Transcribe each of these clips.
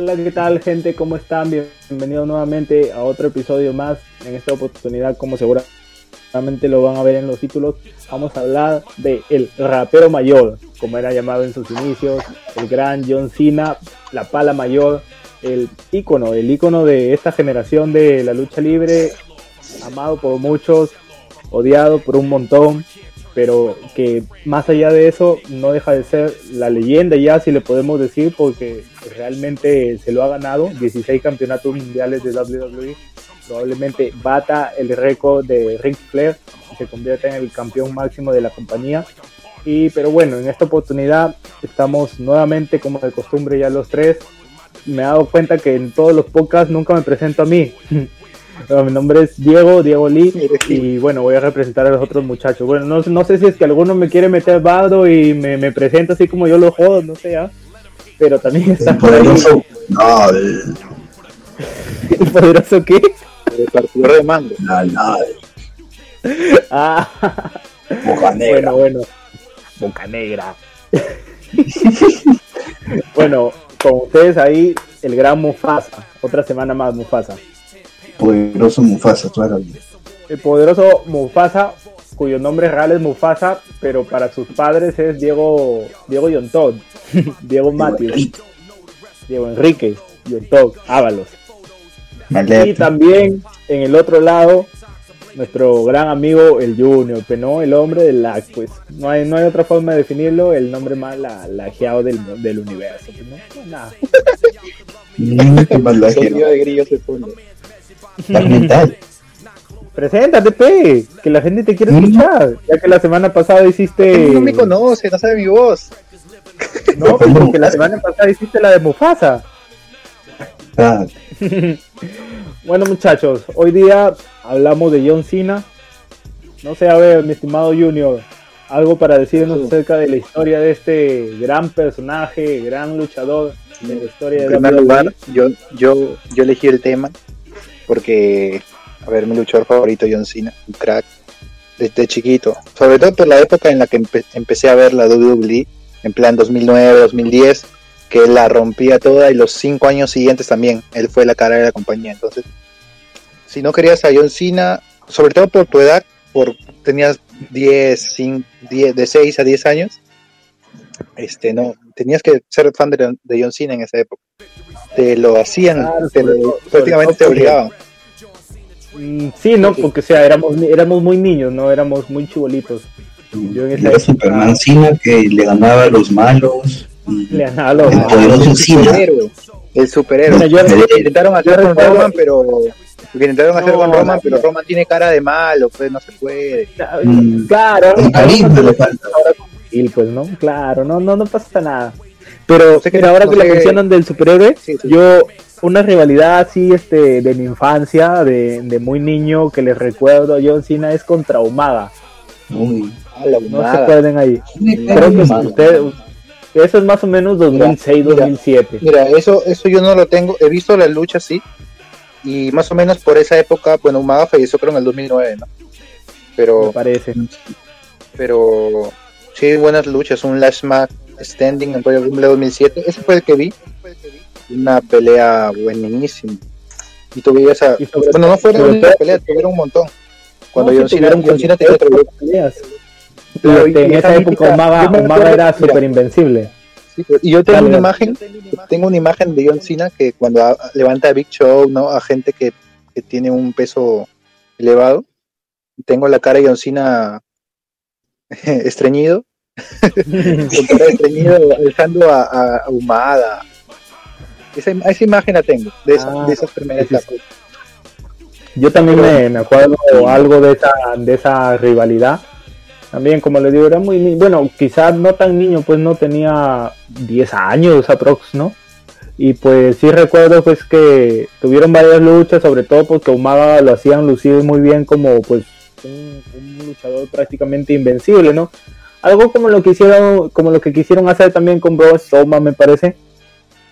Hola, ¿qué tal gente? ¿Cómo están? Bienvenidos nuevamente a otro episodio más. En esta oportunidad, como seguramente lo van a ver en los títulos, vamos a hablar de el rapero mayor, como era llamado en sus inicios, el gran John Cena, la pala mayor, el ícono, el ícono de esta generación de la lucha libre, amado por muchos, odiado por un montón, pero que más allá de eso no deja de ser la leyenda ya, si le podemos decir, porque realmente se lo ha ganado, 16 campeonatos mundiales de WWE, probablemente bata el récord de Ric Flair y se convierte en el campeón máximo de la compañía. Y, pero bueno, en esta oportunidad estamos nuevamente, como de costumbre, ya los tres. Me he dado cuenta que en todos los podcasts nunca me presento a mí. mi nombre es Diego, Diego Lee, y bueno, voy a representar a los otros muchachos. Bueno, no, no sé si es que alguno me quiere meter bardo y me, me presenta así como yo lo jodo, no sé ya. Pero también está por ahí. No, el... ¿El poderoso qué? El partido de mando. No, no. Ah, Boca negra. bueno, bueno. Boca negra. bueno, con ustedes ahí, el gran Mufasa. Otra semana más, Mufasa. Poderoso Mufasa, claro. El poderoso Mufasa, cuyo nombre real es Mufasa, pero para sus padres es Diego Diego Yontod, Diego Matthews, Diego Enrique Yontod, Ábalos. Y también en el otro lado, nuestro gran amigo el Junior, pero no el hombre del lag, pues no hay, no hay otra forma de definirlo, el nombre más la, lajeado del, del universo. pues, nada. De grillo se pone. Mental. Preséntate, pe, que la gente te quiere escuchar, ya que la semana pasada hiciste... No me conoce, no sabe mi voz. No, pues, porque la semana pasada hiciste la de Mufasa. Ah, Bueno, muchachos, hoy día hablamos de John Cena. No sé, a ver, mi estimado Junior, algo para decirnos acerca de la historia de este gran personaje, gran luchador de la historia En de primer WWE. lugar, yo, yo, yo elegí el tema porque, a ver, mi luchador favorito, John Cena, un crack, desde chiquito. Sobre todo por la época en la que empe- empecé a ver la WWE, en plan 2009, 2010, que la rompía toda y los cinco años siguientes también, él fue la cara de la compañía. Entonces, si no querías a John Cena, sobre todo por tu edad, por tenías 10, 5, 10 de 6 a 10 años, este no tenías que ser fan de, de John Cena en esa época. Te lo hacían, Claro, te lo- prácticamente todo te obligaban. Mm, Sí, no, porque o sea, éramos, éramos muy niños, no éramos muy chibolitos. Yo en esa Era Superman Cena que le ganaba a los malos. Le ganaba a los- El poderoso el Cena. superhéroe, el superhéroe. Mira, yo- intentaron hacer con Roman, pero intentaron hacer No, con Roman, no, pero no. Roman tiene cara de malo, pues no se puede. Mm. Claro, falta. Y pues no, claro, no, no, no pasa nada. Pero Sé que mira, ahora no que lo mencionan del superhéroe, Sí, sí. yo una rivalidad así este de mi infancia, de, de muy niño que les recuerdo a John Cena es contra Umaga. Uy. No se humada. acuerden ahí. Creo que usted, eso es más o menos 2006, Mira, 2007. Mira, eso, eso yo no lo tengo. He visto la lucha, sí. Y más o menos por esa época, bueno, Umaga falleció creo en el 2009, ¿no? Me Pero, parece. pero sí, buenas luchas. Un Last Match Standing en Royal Rumble 2007. Ese fue el que vi. Una pelea buenísima. Y tuvieron esa. Y sobre- Bueno, no fue una todo- pelea, tuvieron un montón. Cuando No, sí Cena John Cena tenía otro grupo. peleas. Este, y en esa época yo Umaga acuerdo- era súper invencible. Sí, y yo tengo una imagen, tengo una imagen de John Cena que cuando a- levanta a Big Show, ¿no? A gente que, que tiene un peso elevado. Tengo la cara de John Cena estreñido, con cara de estreñido, alzando a, a, a Humada. Esa, esa imagen la tengo, de, esa, Ah, de esas primeras sí. Yo también me, me acuerdo algo de esa, de esa rivalidad. También, como le digo, era muy ni- bueno, quizás no tan niño, pues no tenía 10 años aprox, ¿no? Y pues sí recuerdo pues que tuvieron varias luchas, sobre todo porque Umaga lo hacían lucir muy bien como pues un, un luchador prácticamente invencible, ¿no? Algo como lo que hicieron, como lo que quisieron hacer también con Braun Strowman, me parece.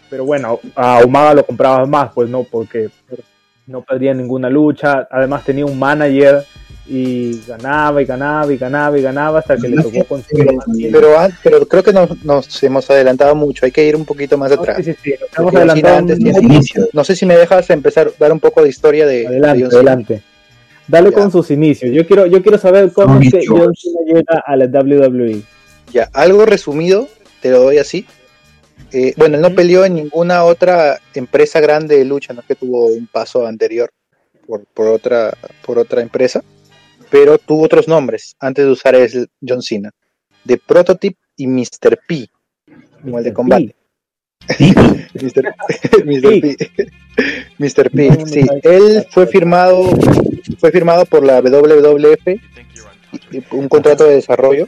Pero bueno, a Umaga lo compraba más, pues no, porque no perdía ninguna lucha. Además tenía un manager y ganaba y ganaba y ganaba y ganaba hasta que le tocó conseguir pero, ah, pero creo que nos, nos hemos adelantado mucho hay que ir un poquito más atrás sí, sí, sí, hemos adelantado antes Inicio. no sé si me dejas empezar dar un poco de historia de, de Adelante, Cena. adelante. Dale Ya. con sus inicios. Yo quiero, yo quiero saber cómo es que. John Cena llega a la WWE. Ya, algo resumido, te lo doy así. Eh, bueno, él no peleó en ninguna otra empresa grande de lucha, no es que tuvo un paso anterior por, por otra, por otra empresa, pero tuvo otros nombres antes de usar el John Cena, de Prototype y Mr. P, como el de combate. Mr. P. Mr. P. Sí, él fue firmado, fue firmado por la WWF, un contrato de desarrollo,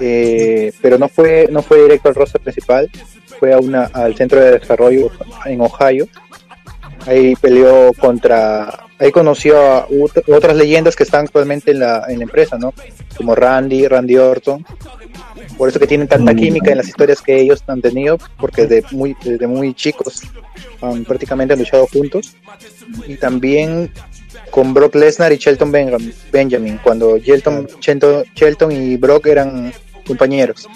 eh, pero no fue, no fue directo al roster principal, fue a una, al centro de desarrollo en Ohio. Ahí peleó contra, ahí conoció a ot- otras leyendas que están actualmente en la, en la empresa, ¿no? Como Randy, Randy Orton. Por eso que tienen tanta Mm. química en las historias que ellos han tenido, porque desde muy, desde muy chicos han prácticamente han luchado juntos. Y también con Brock Lesnar y Shelton Benjam- Benjamin, cuando Shelton, Shelton, Shelton y Brock eran compañeros.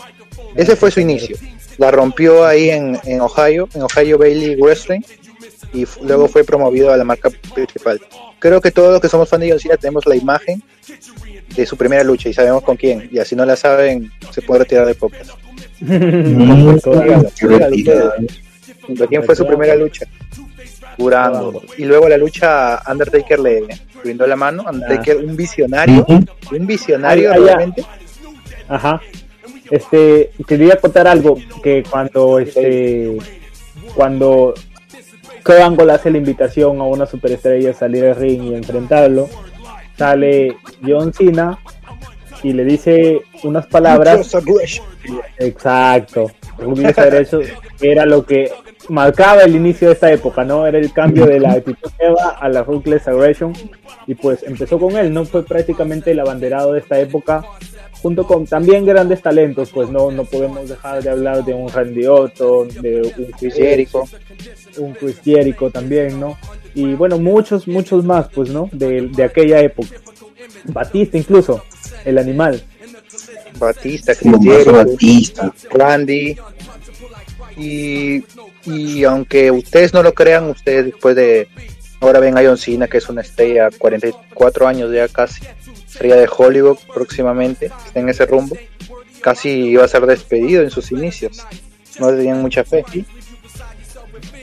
Ese fue su inicio. La rompió ahí en, en Ohio, en Ohio Bailey Wrestling, y luego fue promovido a la marca principal. Creo que todos los que somos fan de John Cena tenemos la imagen de su primera lucha y sabemos con quién. Y así no la saben, se puede retirar de retirada. ¿Contra quién fue su primera lucha? Curando. Y luego la lucha, Undertaker le brindó la mano. Undertaker, un visionario, un visionario Ah, ya. realmente. Ajá. Este, quería contar algo que cuando este cuando Kurt Angle hace la invitación a una superestrella a salir al ring y enfrentarlo, sale John Cena y le dice unas palabras Exacto. Era lo que marcaba el inicio de esta época, ¿no? Era el cambio de la actitud Eva a la Ruthless Aggression. Y pues empezó con él, ¿no? Fue prácticamente el abanderado de esta época, junto con también grandes talentos, pues no, no podemos dejar de hablar de un Randy Orton, de un Chris Jericho. un Chris Jericho también, ¿no? Y bueno, muchos, muchos más, pues, ¿no? De, de aquella época. Batista incluso, el animal. Batista, Chris Jericho, Batista. Randy. Y, y aunque ustedes no lo crean, ustedes después de ahora ven a John Cena, que es una estrella, 44 años ya casi, estrella de Hollywood próximamente, está en ese rumbo, casi iba a ser despedido en sus inicios. No le tenían mucha fe.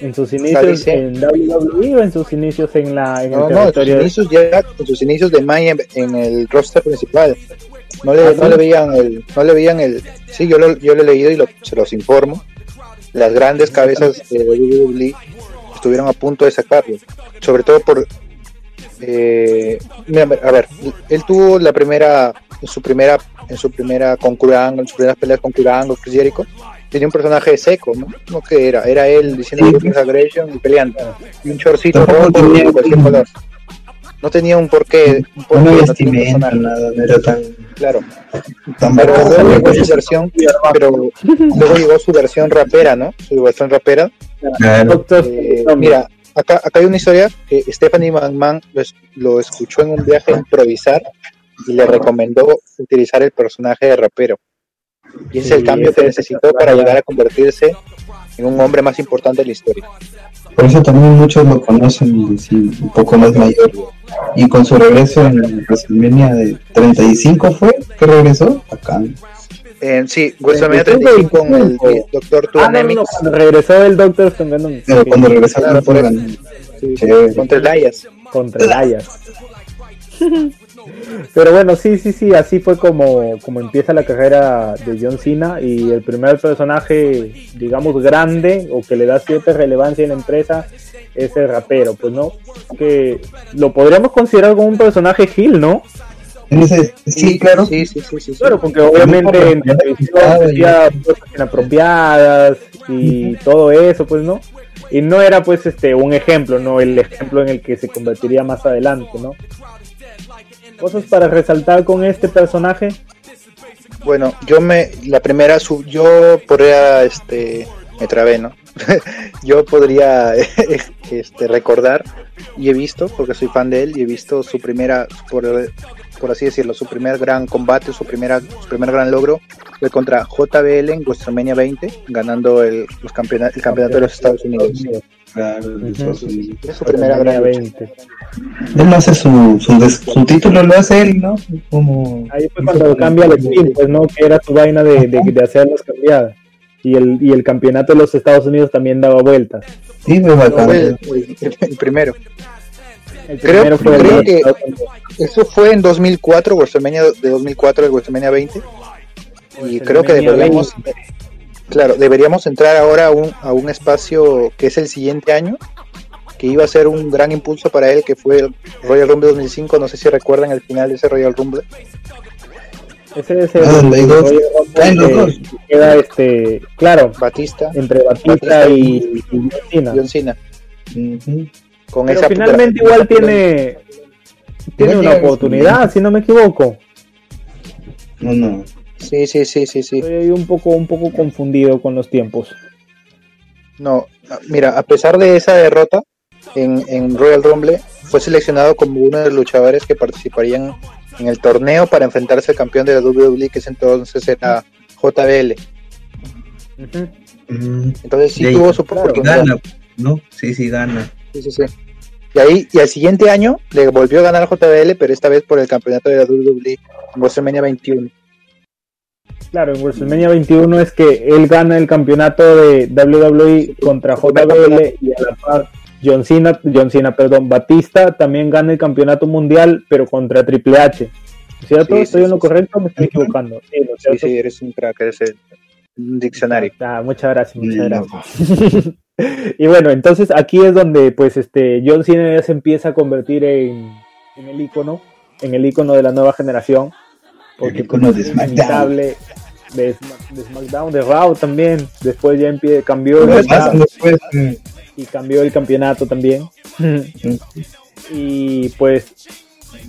En sus inicios en WWE o en sus inicios en la en No, el no, sus inicios ya, en sus inicios de Maya en, en el roster principal. No le, ¿Ah, no sí? le veían el, no le veían el, sí, yo lo, yo lo he leído y lo- se los informo. Las grandes cabezas de WWE estuvieron a punto de sacarlo, sobre todo por, eh, a ver, él tuvo la primera, en su primera, en su primera con Kurt Angle, en sus primeras peleas con Kurt Angle, Chris Jericho, tenía un personaje seco, ¿no? No que era, era él diciendo Sí. Aggression y peleando, y un Tampoco rojo de cualquier color. No tenía un porqué, un porqué, No no vestimenta, nada, no era tan, claro. tan Pero barato. luego llegó su versión, pero luego llegó su versión rapera, ¿no? Su versión rapera. Claro. Eh, mira, acá, acá hay una historia que Stephanie McMahon lo, es- lo escuchó en un viaje a improvisar y le recomendó utilizar el personaje de rapero. Y ese es el cambio que necesitó para llegar a convertirse un hombre más importante de la historia. Por eso también muchos lo conocen sí, un poco más mayor. Y con su regreso en WrestleMania de 35 fue que regresó acá. Eh, sí, WrestleMania 35 35 con el Dr. Ah, no, no, cuando regresó el Doctor ganó Pero cuando regresó por fue eso. ganó. sí, Chévere. contra Elias. contra el Ayas. Pero bueno, sí, sí, sí, así fue como, como empieza la carrera de John Cena y el primer personaje, digamos, grande o que le da cierta relevancia en la empresa es el rapero, pues no, que lo podríamos considerar como un personaje Gil, ¿no? Sí, claro. Sí, sí, sí, sí, sí. Claro, porque obviamente en televisión hacía cosas inapropiadas y todo eso, pues no. Y no era pues este un ejemplo, no el ejemplo en el que se convertiría más adelante, ¿no? Cosas para resaltar con este personaje. Bueno, yo me, la primera, su, yo podría, este, me trabé, ¿no? yo podría este, recordar y he visto, porque soy fan de él, y he visto su primera, por, por así decirlo, su primer gran combate, su, primera, su primer gran logro fue contra JBL en WrestleMania 20, ganando el, los campeona- el campeonato de los Estados Unidos. Claro, Estados Unidos. Es su primera gran lucha. 20. Él hace su, su, su título, lo hace él, ¿no? Como... Ahí fue cuando cambia el spin, pues, ¿no? Que era su vaina de, de, de hacerlos cambiar. Y el, y el campeonato de los Estados Unidos también daba vueltas. Sí, No, bacán. el, el- el primero. El Creo- primero fue el creo los que-. Eso fue en 2004, WrestleMania de 2004, el WrestleMania 20. Y creo que deberíamos, claro, deberíamos entrar ahora a un, a un espacio que es el siguiente año, que iba a ser un gran impulso para él, que fue el Royal Rumble 2005. No sé si recuerdan el final de ese Royal Rumble. Ese es el, Ah. Royal Rumble que- queda este, claro, Batista, entre Batista Batista y, y John Cena. John Cena. Ujú. Con Pero esa finalmente igual tiene tiene una oportunidad, si no me equivoco. No, no. Sí, sí, sí, sí, sí. Estoy ahí un poco un poco confundido con los tiempos. No, mira, a pesar de esa derrota en, en Royal Rumble, fue seleccionado como uno de los luchadores que participarían en el torneo para enfrentarse al campeón de la WWE, que ese entonces era JBL. Ujú. Mm, Entonces sí tuvo su oportunidad. gana, ¿no? Sí, sí, gana. Sí, sí, sí. Y ahí, y al siguiente año le volvió a ganar a JBL, pero esta vez por el campeonato de la WWE en WrestleMania 21. Claro, en WrestleMania 21 es que él gana el campeonato de WWE contra JBL y a la par John Cena, John Cena, perdón, Batista también gana el campeonato mundial, pero contra Triple H. ¿Cierto? Sí, sí, ¿Estoy en lo correcto o me estoy equivocando? Sí, ¿no Sí, eres un crack, eres un diccionario. Ah, muchas gracias, muchas No. gracias. y bueno, entonces aquí es donde pues este John Cena ya se empieza a convertir en, en el icono, en el icono de la nueva generación. El icono de SmackDown. De, de SmackDown, de Raw también. Después ya empie- cambió el más después, mm, y cambió el campeonato también. y pues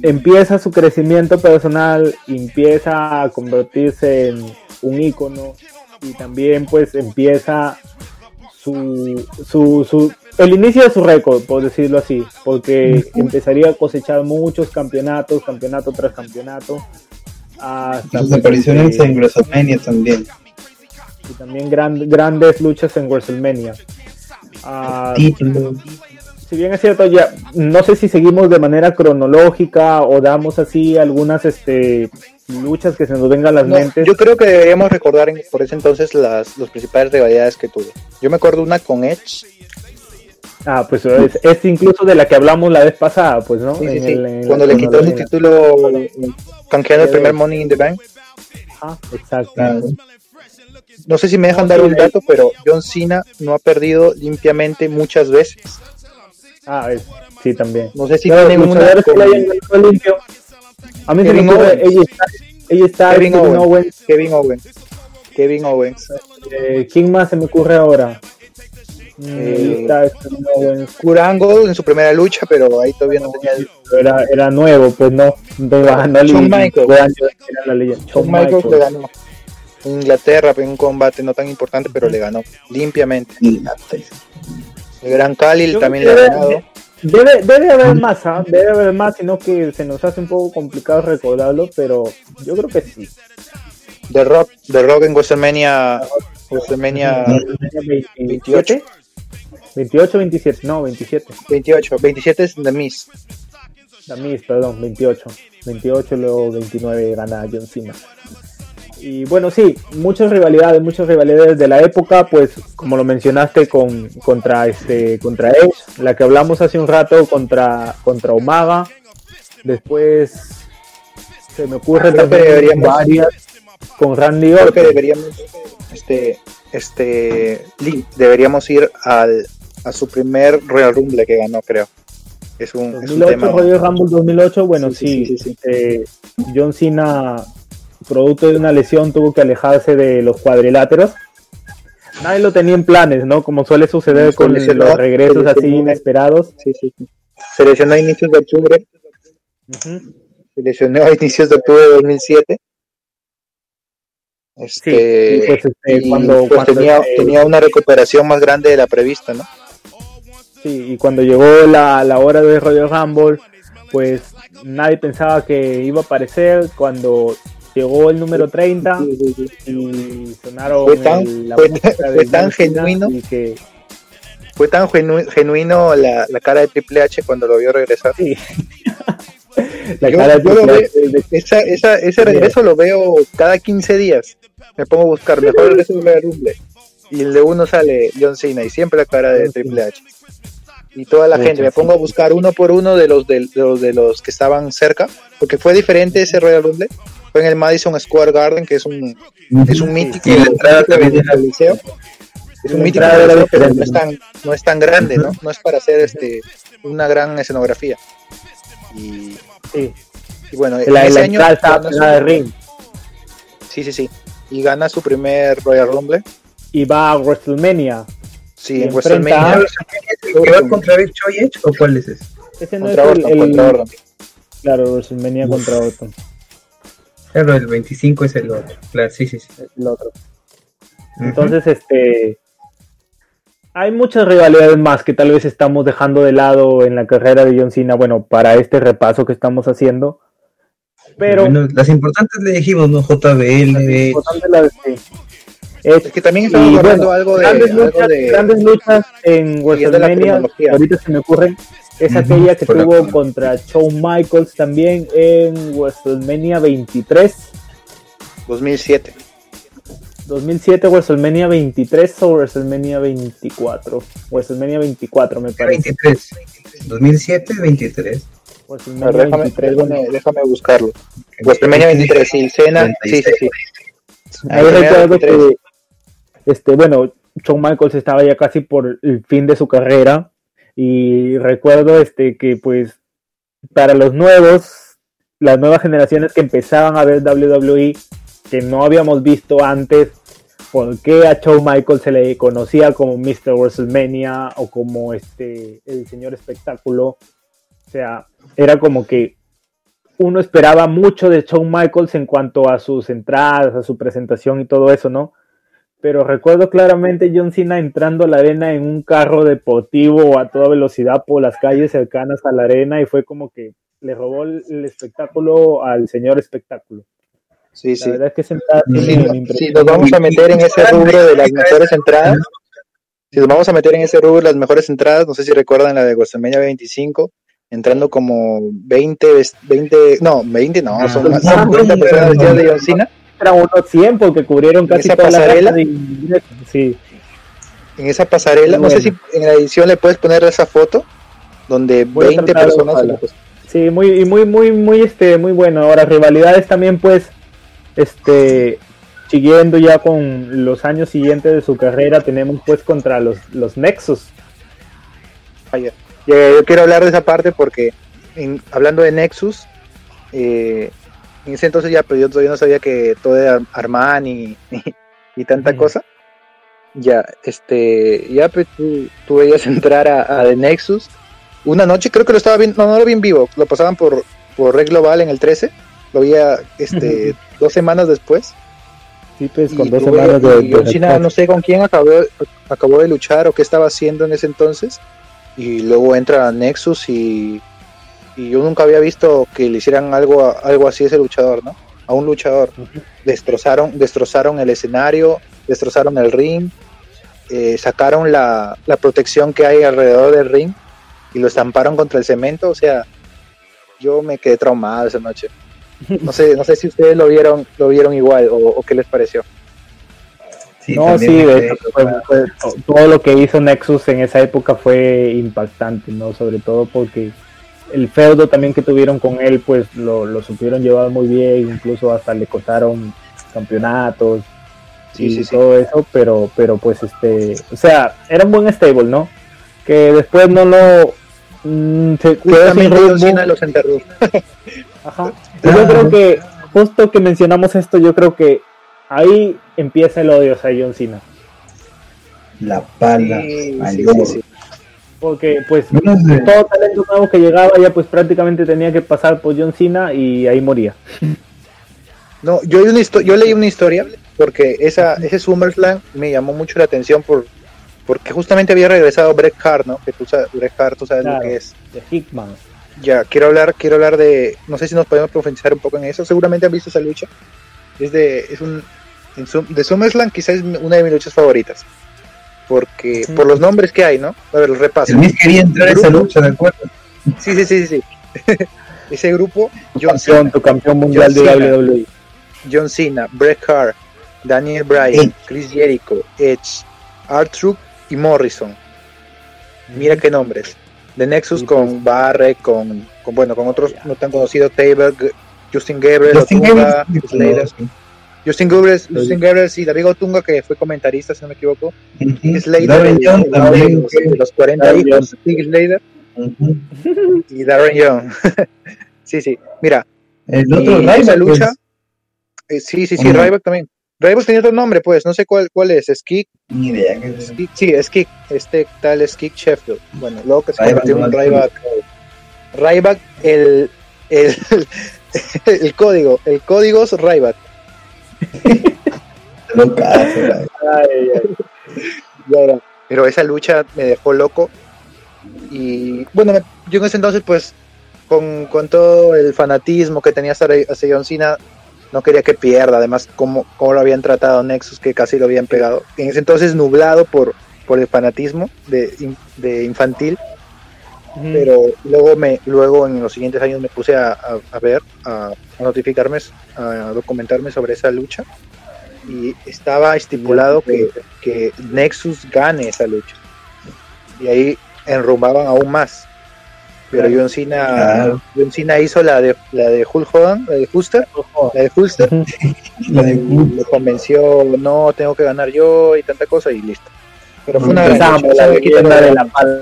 empieza su crecimiento personal, empieza a convertirse en un ícono y también pues empieza su, su, su el inicio de su récord, por decirlo así, porque empezaría a cosechar muchos campeonatos, campeonato tras campeonato. Hasta, sus pues, apariciones este, en WrestleMania también. y también gran- grandes luchas en WrestleMania. Ah, si bien es cierto, ya no sé si seguimos de manera cronológica o damos así algunas este luchas que se nos vengan a las No, mentes. yo creo que deberíamos recordar en- por ese entonces las los principales rivalidades que tuvo. Yo me acuerdo una con Edge, Ah, pues es, es incluso de la que hablamos la vez pasada, pues, ¿no? sí, sí, En sí, el- en cuando la le quitó su cronología. título canjeando el primer Money in the Bank. Ajá, exacto. Claro. No sé si me dejan No, dar un dato, pero John Cena no ha perdido limpiamente muchas veces. Ah, es- sí, también. No sé si Claro, tienen una que con limpio. A mí se me Kevin ocurre ella está, ella está Kevin Kevin Owens. Owens. Kevin Owens. Kevin Owens. Eh, ¿Quién más se me ocurre ahora? Mm, Eh, Angle en su primera lucha, pero ahí todavía no tenía el... Era, era nuevo, pues no. no, no Shawn Michaels. la leyenda. Shawn Michaels le ganó. Inglaterra en un combate no tan importante, pero le ganó limpiamente. El Gran Khalil Yo también le ha ganado. Debe, debe haber más, ¿ah? debe haber más, sino que se nos hace un poco complicado recordarlo, pero yo creo que sí. The Rock, The Rock en WrestleMania, WrestleMania 27, 28, 27, no, 27. 28, 27 es The Miz. La Miz, perdón, 28. 28, luego 29 gana John Cena. Y bueno, sí, muchas rivalidades, muchas rivalidades de la época, pues como lo mencionaste con contra este contra Edge, la que hablamos hace un rato contra contra Umaga. Después se me ocurre Creo que también deberíamos- varias con Randy Creo que Orton. deberíamos, este, este, Lee, deberíamos ir al, a su primer Royal Rumble que ganó, creo. Es un, es un 2008, tema. Royal Rumble 2008, bueno, Sí, sí, sí, sí, sí. eh, John Cena, producto de una lesión, tuvo que alejarse de los cuadriláteros. Nadie lo tenía en planes, ¿no? Como suele suceder con los regresos así inesperados. Sí, sí, sí. Se lesionó a inicios de octubre, se lesionó a inicios de octubre de 2007. Sí, Este, y pues este, y, cuando, pues, cuando, tenía, eh, tenía una recuperación más grande de la prevista, ¿no? Sí, y cuando llegó la, la hora de Royal Rumble, pues nadie pensaba que iba a aparecer. Cuando llegó el número 30 y sonaron Fue tan- el- la fue fue tan genuino. y que Fue tan genu- genuino la, la cara de Triple H cuando lo vio regresar. sí. la Yo- cara de Triple H Esa, esa, ese regreso lo veo cada 15 días. Me pongo a buscar mejor regreso de Rumble. Y el de uno sale John Cena y siempre la cara de. Triple H. Y toda la gente, me pongo a buscar uno por uno de los de, de los de los que estaban cerca, porque fue diferente ese Royal Rumble. Fue en el Madison Square Garden, que es un, es un mítico, Y la entrada también mítico era- coliseo. Es un mítico pero no es tan, no es tan grande, ¿no? No es para hacer este una gran escenografía. Y, sí. y bueno, en La, ese la año estaba de ring Sí, sí, sí. Y gana su primer Royal Rumble. Y va a WrestleMania. Sí, Y en WrestleMania. ¿Que va contra Big Choi Edge o cuál es ese? Ese no Contra es el, Orton, el- contra Orton. claro, WrestleMania contra Orton, Claro, el 25 es el otro. Claro, sí, sí, sí. es el otro. Entonces, este. Hay muchas rivalidades más que tal vez estamos dejando de lado en la carrera de John Cena, bueno, para este repaso que estamos haciendo. Pero Bueno, las importantes le dijimos, ¿no? JBL, importante la- sí. Es- Es que también estamos hablando bueno, algo de. grandes, algo luchas, de grandes luchas en WrestleMania, ahorita se me ocurren, es aquella que por tuvo contra Shawn Michaels también en WrestleMania 23. 2007. 2007 WrestleMania 23 o WrestleMania 24. WrestleMania 24 me parece. 23. 2007, 23. A WrestleMania ver, déjame, 23, bueno, déjame, déjame buscarlo. WrestleMania 23, sí, Cena. Sí, sí, sí. ahí recuerdo 23. que este bueno, Shawn Michaels estaba ya casi por el fin de su carrera y recuerdo este que pues para los nuevos, las nuevas generaciones que empezaban a ver WWE que no habíamos visto antes, por qué a Shawn Michaels se le conocía como Mr. WrestleMania o como este el señor espectáculo. O sea, era como que uno esperaba mucho de Shawn Michaels en cuanto a sus entradas, a su presentación y todo eso, ¿no? Pero recuerdo claramente John Cena entrando a la arena en un carro deportivo a toda velocidad por las calles cercanas a la arena y fue como que le robó el, espectáculo al señor espectáculo. Sí, La sí. verdad es que esa entrada Si, no- nos vamos a meter en ese rubro de las mejores entradas, si nos vamos a meter en ese rubro de las mejores entradas, no sé si recuerdan la de WrestleMania 25, entrando como 20, ves- 20 no, 20 no, son más, 50 personas vestidas de John Cena. Era unos 100 porque cubrieron casi toda la pasarela? ingresos. Sí, en esa pasarela, no sé si en la edición le puedes poner esa foto donde Voy a 20 tratar de personas sí, muy, y muy, muy, muy, este, muy bueno. Ahora, rivalidades también, pues, este, siguiendo ya con los años siguientes de su carrera, tenemos pues contra los, los Nexus. Eh, yo quiero hablar de esa parte porque en- hablando de Nexus, eh, en ese entonces ya, pero yo todavía no sabía que todo era Armani y, y tanta cosa. Ya, este, ya pues, tú, tú veías entrar a, a The Nexus. Una noche creo que lo estaba viendo, no, no lo vi en vivo, lo pasaban por, por Red Global en el 13, lo veía este, dos semanas después. Sí, pues, Y con dos semanas de, de John Cena, retraso. no sé con quién acabó, acabó de luchar o qué estaba haciendo en ese entonces. Y luego entra a Nexus y, y yo nunca había visto que le hicieran algo, a- algo así a ese luchador, ¿no? A un luchador. Destrozaron, destrozaron el escenario, destrozaron el ring, eh, sacaron la, la protección que hay alrededor del ring y lo estamparon contra el cemento. O sea, yo me quedé traumado esa noche. No sé, no sé si ustedes lo vieron, lo vieron igual o, o qué les pareció. Sí, no, sí, me de quedé- hecho, fue- fue- to- todo lo que hizo Nexus en esa época fue impactante, ¿no? Sobre todo porque el feudo también que tuvieron con él, pues lo, lo supieron llevar muy bien, incluso hasta le costaron campeonatos Sí, y sí, sí. todo eso, pero, pero pues este, o sea, era un buen stable, ¿no? Que después no lo mm, se quedó sin rumbo. Cena los enterró. Ajá. Y yo creo que, justo que mencionamos esto, yo creo que ahí empieza el odio hacia John Cena. La pala. Porque pues No sé. todo talento nuevo que llegaba ya pues prácticamente tenía que pasar por John Cena y ahí moría. No, yo, una yo leí una historia porque esa, ese SummerSlam me llamó mucho la atención por, porque justamente había regresado Bret Hart, ¿no? Que tú sabes, Bret Hart, tú sabes Claro. lo que es. De Hickman. Ya, quiero hablar, quiero hablar de, no sé si nos podemos profundizar un poco en eso, seguramente han visto esa lucha. Es de, es un, en Sum- de SummerSlam quizás es una de mis luchas favoritas. Porque, por los nombres que hay, ¿no? A ver, el repaso. El Miz quería entrar a esa lucha, ¿de acuerdo? Sí, sí, sí, sí. sí. Ese grupo, John Campeón, Cena, tu campeón mundial de John Cena. WWE. John Cena, Bret Hart, Daniel Bryan, Edge. Chris Jericho, Edge, R-Truth y Morrison. Mira qué nombres. The Nexus Sí, con pues. Barrett, con, con, bueno, con otros no tan conocidos, Tabor, G- Justin Gabriel, Justin Otunga, Gabriel, Slater. Justin Gabriel, Justin Gabriel, sí, David Otunga, que fue comentarista, si no me equivoco. Ujú. Slater, Darren el- Young el- también. los, de los 40 Darren hijos, Slater y Darren Young. sí, sí. Mira, El otro y Ryback, esa lucha, pues, eh, sí, sí, sí. Ryback también. Ryback tenía otro nombre, pues, no sé cuál, cuál es, Skik, ni idea. que es. Sí, Skik, este tal Skik Sheffield. Bueno, luego que se Ryback convirtió en Ryback. Ryback, el, el, el código, el código es Ryback. Locazo, Ay, ay. Pero esa lucha me dejó loco. Y bueno, yo en ese entonces, pues, con, con todo el fanatismo que tenía hacia, John Cena, no quería que pierda. Además, cómo, cómo lo habían tratado Nexus, que casi lo habían pegado. En ese entonces, nublado por, por el fanatismo de, de infantil. Pero luego, me, luego en los siguientes años me puse a, a- a ver, a, a notificarme, a documentarme sobre esa lucha. Y estaba estipulado que, que Nexus gane esa lucha. Y ahí enrumbaban aún más. Pero. John Cena, Claro. John Cena hizo la de la de Hulk Hogan, la de Huster, la de Hulster. La de convenció, no, tengo que ganar yo y tanta cosa y listo. Pero fue una gran lucha, la de de la pala.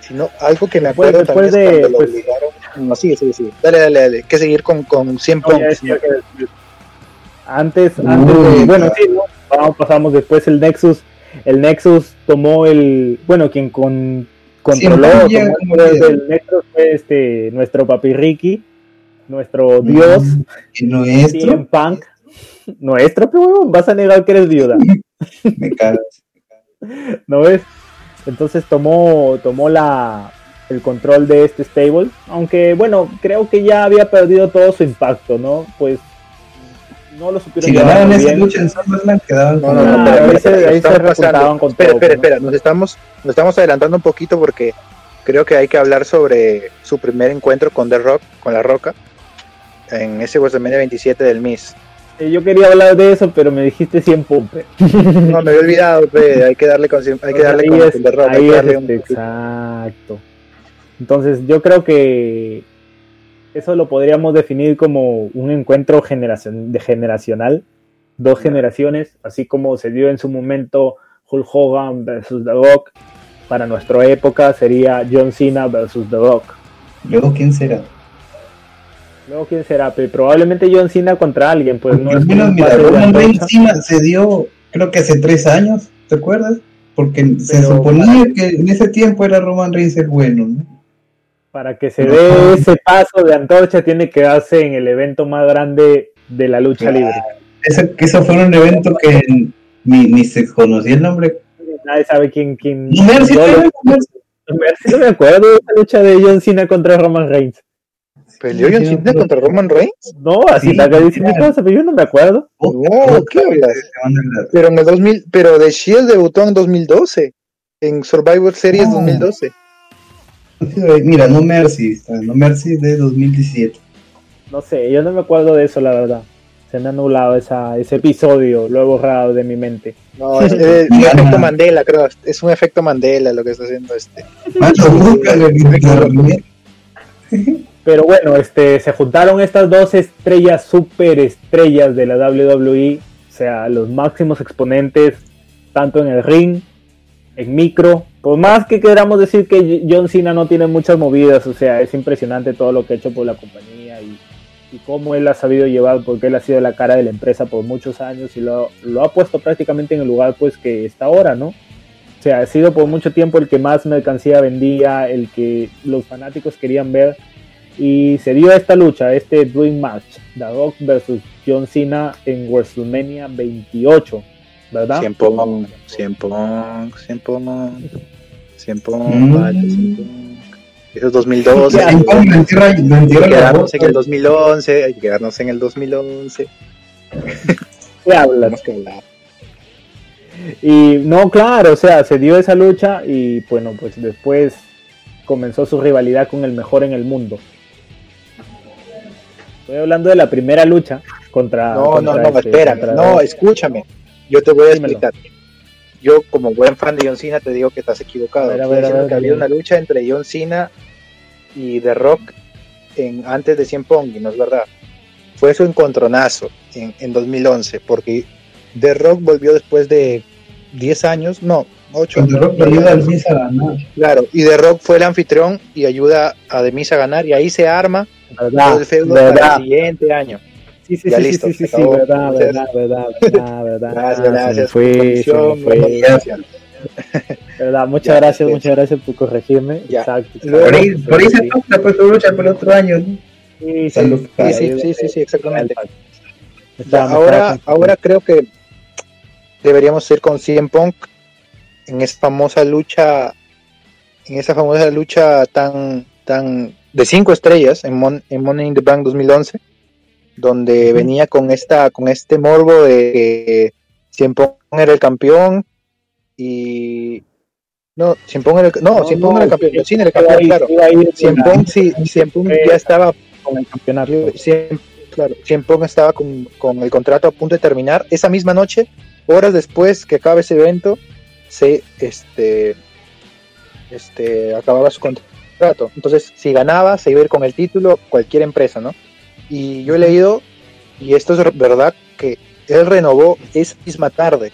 Si no, algo que me acuerdo después también de, cuando lo pues- obligaron. No, sigue, sigue, sigue. Dale, dale, dale. Que seguir con, con 100 No, puntos. que- Antes, Uy, antes de, bueno, sí, ¿no? Vamos, pasamos después el Nexus. El Nexus tomó el, bueno, quien con, controló, tomó el del Nexus fue este, nuestro papi Ricky, nuestro dios, Y nuestro, Punk. Nuestro, pero huevón, vas a negar que eres viuda. me cago. ¿No ves? Entonces tomó, tomó la, el control de este stable, aunque bueno, creo que ya había perdido todo su impacto, ¿no? Pues no lo supieron Si ganaban esa lucha en SummerSlam, quedaban No, con no, no, Ah, ahí se- ahí se repuntaban con espera, todo, espera, ¿no? espera, nos estamos, nos estamos adelantando un poquito porque creo que hay que hablar sobre su primer encuentro con The Rock, con La Roca, en ese WrestleMania 27 del Miss. Eh, Yo quería hablar de eso, pero me dijiste 100 pumpe. No, me había olvidado, pe, hay que darle con, hay que darle ahí con, es, hay es un este, exacto. Entonces yo creo que eso lo podríamos definir como un encuentro generacion- de generacional, dos generaciones, así como se dio en su momento Hulk Hogan versus The Rock. Para nuestra época sería John Cena versus The Rock. Luego, ¿quién será? Luego, ¿quién será? Pe- Probablemente John Cena contra alguien, pues no Al es menos, mira, Roman Reigns se dio, creo que hace tres años, ¿te acuerdas? Porque se suponía que en ese tiempo era Roman Reigns el bueno, ¿no? Para que se No. dé ese paso de antorcha, tiene que darse en el evento más grande de la lucha Claro. libre. Que eso fue un evento que ni, ni se conocía el nombre. Nadie sabe quién. quién no me acuerdo de esa lucha de John Cena contra Roman Reigns. ¿Peleó John Cena contra Roman Reigns? No, así Sí, la que dice mi claro. pero yo no me acuerdo. No, ¿qué hablas? Pero en el 2000, pero The Shield debutó en 2012, en Survivor Series No. 2012. Mira, no Mercy, no Mercy de 2017. No sé, yo no me acuerdo de eso, la verdad. Se me ha anulado esa, ese episodio, lo he borrado de mi mente. No, es, es un efecto Mandela, creo. Es un efecto Mandela lo que está haciendo este. Macho, búscalo, Pero bueno, este, se juntaron estas dos estrellas, super estrellas de la WWE, o sea, los máximos exponentes, tanto en el ring, en micro. Por más que queramos decir que John Cena no tiene muchas movidas, o sea, es impresionante todo lo que ha hecho por la compañía y, y cómo él ha sabido llevar, porque él ha sido la cara de la empresa por muchos años y lo, lo ha puesto prácticamente en el lugar pues que está ahora, ¿no? O sea, ha sido por mucho tiempo el que más mercancía vendía, el que los fanáticos querían ver y se dio esta lucha, este Dream Match, The Rock versus John Cena en WrestleMania 28. ¿verdad? Cien Pong, Cien Pong, Cien Pong, Cien Pong, Mm. vale, Cien Pong. Eso es 2012. Ya, hay En Pong, me entierra- me que entierra la quedarnos en el 2011, hay que quedarnos en el 2011. ¿Qué hablas? Que hablar. Y no, claro, o sea, se dio esa lucha y bueno, pues después comenzó su rivalidad con el mejor en el mundo. Estoy hablando de la primera lucha contra. No, no, contra no, este, espérame, no, escúchame. Yo te voy a Dímelo. explicar. Yo, como buen fan de John Cena, te digo que estás equivocado. A ver, a a que había una lucha entre John Cena y The Rock en, antes de Cien Pong, y no es verdad. Fue su encontronazo en, en 2011, porque The Rock volvió después de 10 años, no, 8 Cuando Rock le ayuda al Miz a ganar. Claro, y The Rock fue el anfitrión y ayuda a The Miz a ganar, y ahí se arma ¿Verdad? el feudo para ¿verdad? el siguiente año. Sí, sí, Ya sí, listo, sí, sí, sí, verdad, verdad, verdad, verdad, verdad. Gracias, gracias. Comisión, fue. gracias. Verdad, muchas Ya, gracias, muchas gracias por corregirme. Ya. Exacto. Por ahí, por ahí se toca pues lucha por el otro año. ¿no? sí. Sí, sí, sí, sí, sí, exactamente. Me Ya, ahora, ahora creo que deberíamos ir con CM Punk en esa famosa lucha, en esa famosa lucha tan, tan de cinco estrellas en, Mon- en Money in the Bank 2011, donde venía con esta, con este morbo de que Punk era el campeón y no, Punk era el, no, era el campeón, sí, era el campeón, claro. sí, ya estaba con el campeonato. Claro, Cien Pong estaba con, con el contrato a punto de terminar. Esa misma noche, horas después que acabe ese evento, se este, este, acababa su contrato. Entonces, si ganaba, se iba a ir con el título cualquier empresa, ¿no? Y yo he leído, y esto es verdad, que él renovó esa misma tarde.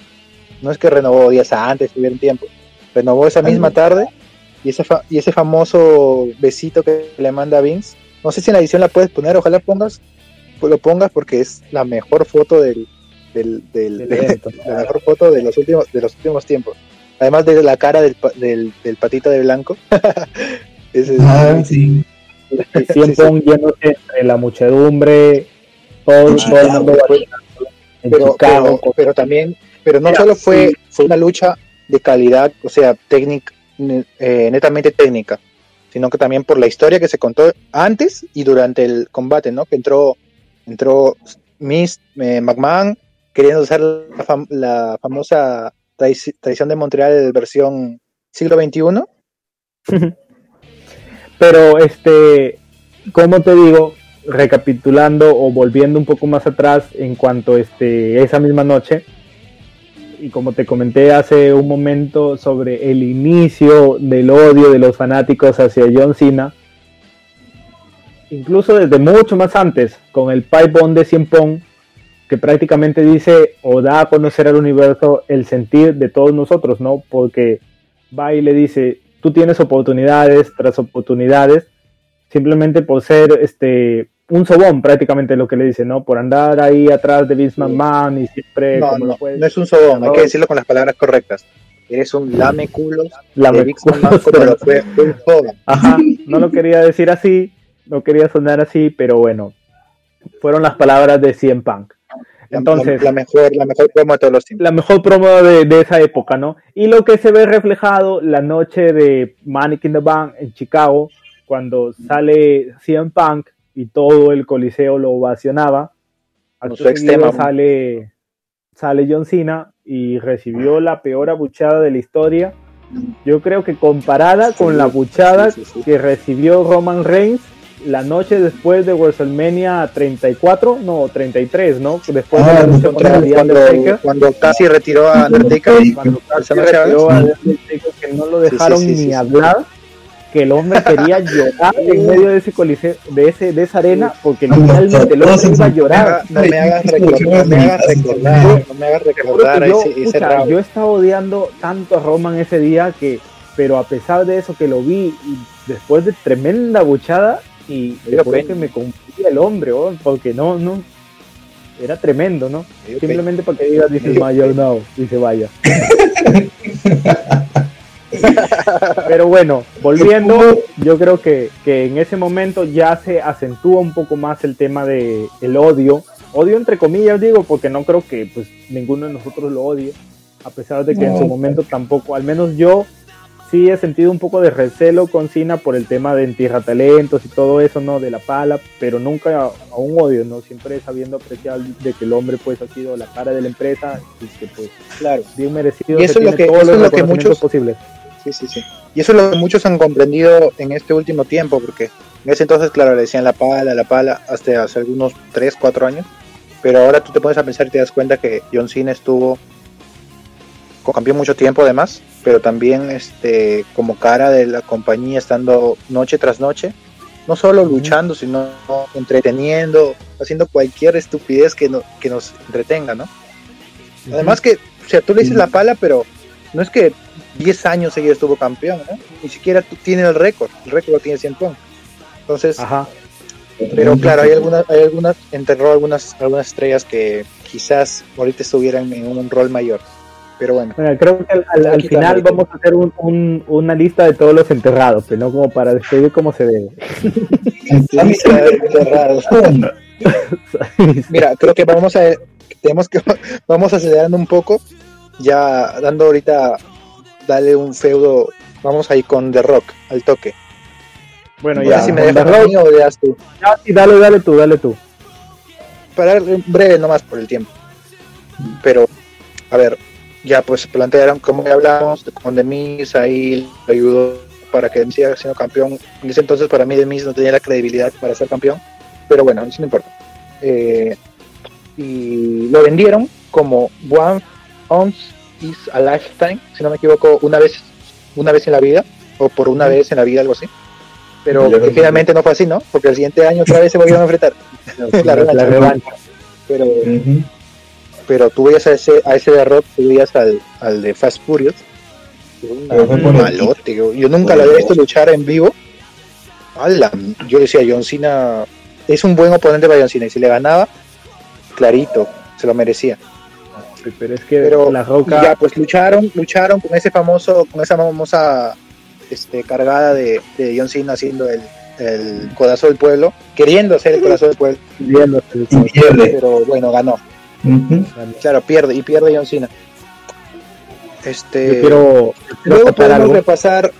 No es que renovó días antes, tuvieron tiempo. Renovó esa misma tarde y ese, y ese famoso besito que le manda Vince. No sé si en la edición la puedes poner, ojalá pongas, pues lo pongas porque es la mejor foto del, del, del- Del evento. la mejor foto de los últimos, de los últimos tiempos. Además de la cara del, del patito de blanco. Ese es- Ah, sí. Y siempre un yéndose entre la muchedumbre, todo, todo el mundo pero, Chicago, pero, con- pero también, pero no solo fue, sí. fue una lucha de calidad, o sea, técnica, eh, netamente técnica, sino que también por la historia que se contó antes y durante el combate, ¿no? Que entró, entró Miss eh, McMahon queriendo usar la, fam- la famosa traici- traición de Montreal versión siglo XXI. Pero, este, como te digo, recapitulando o volviendo un poco más atrás en cuanto este, esa misma noche, y como te comenté hace un momento sobre el inicio del odio de los fanáticos hacia John Cena, incluso desde mucho más antes, con el pipe bomb de Cien Pong, que prácticamente dice o da a conocer al universo el sentir de todos nosotros, ¿no? Porque va y le dice, tú tienes oportunidades tras oportunidades, simplemente por ser este un sobón, prácticamente lo que le dice, ¿no? Por andar ahí atrás de Vince McMahon y siempre No, como no, lo puedes no es un sobón, hay que decirlo con las palabras correctas. Eres un lame culos la de me- Vince McMahon como lo fue Hulk Hogan. Ajá, no lo quería decir así, no quería sonar así, pero bueno, fueron las palabras de CM Punk. Entonces, la, la mejor, la mejor promo de todos los tiempos. la mejor promo de, de esa época, ¿no? Y lo que se ve reflejado la noche de Manic in the Bank en Chicago, cuando sale CM Punk y todo el coliseo lo ovacionaba. Seguido tema. sale, sale John Cena y recibió la peor abuchada de la historia. Yo creo que comparada con la abuchada sí, sí. que recibió Roman Reigns la noche después de WrestleMania 34, no, 33, ¿no? Después de Ah, la lucha contra Cuando, Undertaker. cuando casi retiró a Undertaker, Cuando casi retiró a Undertaker, que no lo Sí, sí, dejaron sí, ni sí, sí. hablar, que el hombre quería llorar en medio de ese coliseo, de ese, de esa arena, porque literalmente el hombre iba a llorar. no me hagas recordar, no me hagas recordar, no me hagas recordar yo, ese, ese pucha, round. yo estaba odiando tanto a Roman ese día que, pero a pesar de eso que lo vi y después de tremenda buchada y dio después pena. que me confundía el hombre, oh, porque no, no, era tremendo, ¿no? Simplemente para que diga, dice mayor no, y se vaya. Pero bueno, volviendo, yo creo que, que en ese momento ya se acentúa un poco más el tema de el odio odio entre comillas digo, porque no creo que pues ninguno de nosotros lo odie, a pesar de que en su momento tampoco, al menos yo sí he sentido un poco de recelo con Cena por el tema de talentos y todo eso, ¿no? De la pala, pero nunca a, un odio, ¿no? Siempre sabiendo apreciar de que el hombre pues ha sido la cara de la empresa y que pues Claro. bien merecido Y eso es lo que- eso es lo que muchos- posibles. Sí, sí, sí. Y eso es lo que muchos han comprendido en este último tiempo, porque en ese entonces, claro, le decían la pala, la pala, hasta hace algunos 3, 4 años. Pero ahora tú te pones a pensar y te das cuenta que John Cena estuvo como campeón mucho tiempo además, pero también este como cara de la compañía estando noche tras noche, no solo luchando, sino entreteniendo, haciendo cualquier estupidez que, no- que nos entretenga, ¿no? Además que, o sea, tú le dices la pala, pero no es que 10 años seguidos estuvo campeón, ¿no? Ni siquiera tú tienes el récord, el récord lo tiene Cien Pong. Entonces, Ajá. pero claro, hay algunas, hay algunas, enterró algunas, algunas estrellas que quizás ahorita estuvieran en un rol mayor. Pero bueno, Bueno, creo que al, al- final vamos a hacer un- un- una lista de todos los enterrados, pero no como para describir cómo se debe. enterrados. Mira, creo que vamos a tenemos que vamos acelerando un poco, ya dando ahorita dale un feudo, vamos ahí con The Rock al toque. Bueno, No ya. sé si me dejas The a Rock, mí o le das tú. ya, sí, dale, dale tú, dale tú. para breve nomás por el tiempo. Pero, a ver, ya pues plantearon, como ya hablamos, con Demis ahí ayudó para que Demis siga siendo campeón. En ese entonces para mí Demis no tenía la credibilidad para ser campeón, pero bueno, eso no importa. Eh, y lo vendieron como One Ounce is a Lifetime, si no me equivoco, una vez, una vez en la vida, o por una vez en la vida, algo así. Pero finalmente no fue así, ¿no? Porque el siguiente año otra vez se volvieron a enfrentar. La revancha. La revancha. Pero Ujú. Pero tú veías a ese, a ese de Rock, tú veías al, al de Fast Furious. El- malote, yo, yo nunca lo había visto luchar en vivo. Ala, yo decía, John Cena es un buen oponente para John Cena y si le ganaba, clarito, se lo merecía. Pero es que Pero la roca. ya, pues lucharon, lucharon con ese famoso, con esa famosa este, cargada de, de John Cena haciendo el, el codazo del pueblo, queriendo hacer el codazo del pueblo, Y pierde. pero bueno, ganó. Claro, pierde, y pierde John Cena. Este, Yo quiero, Luego podemos algo repasar.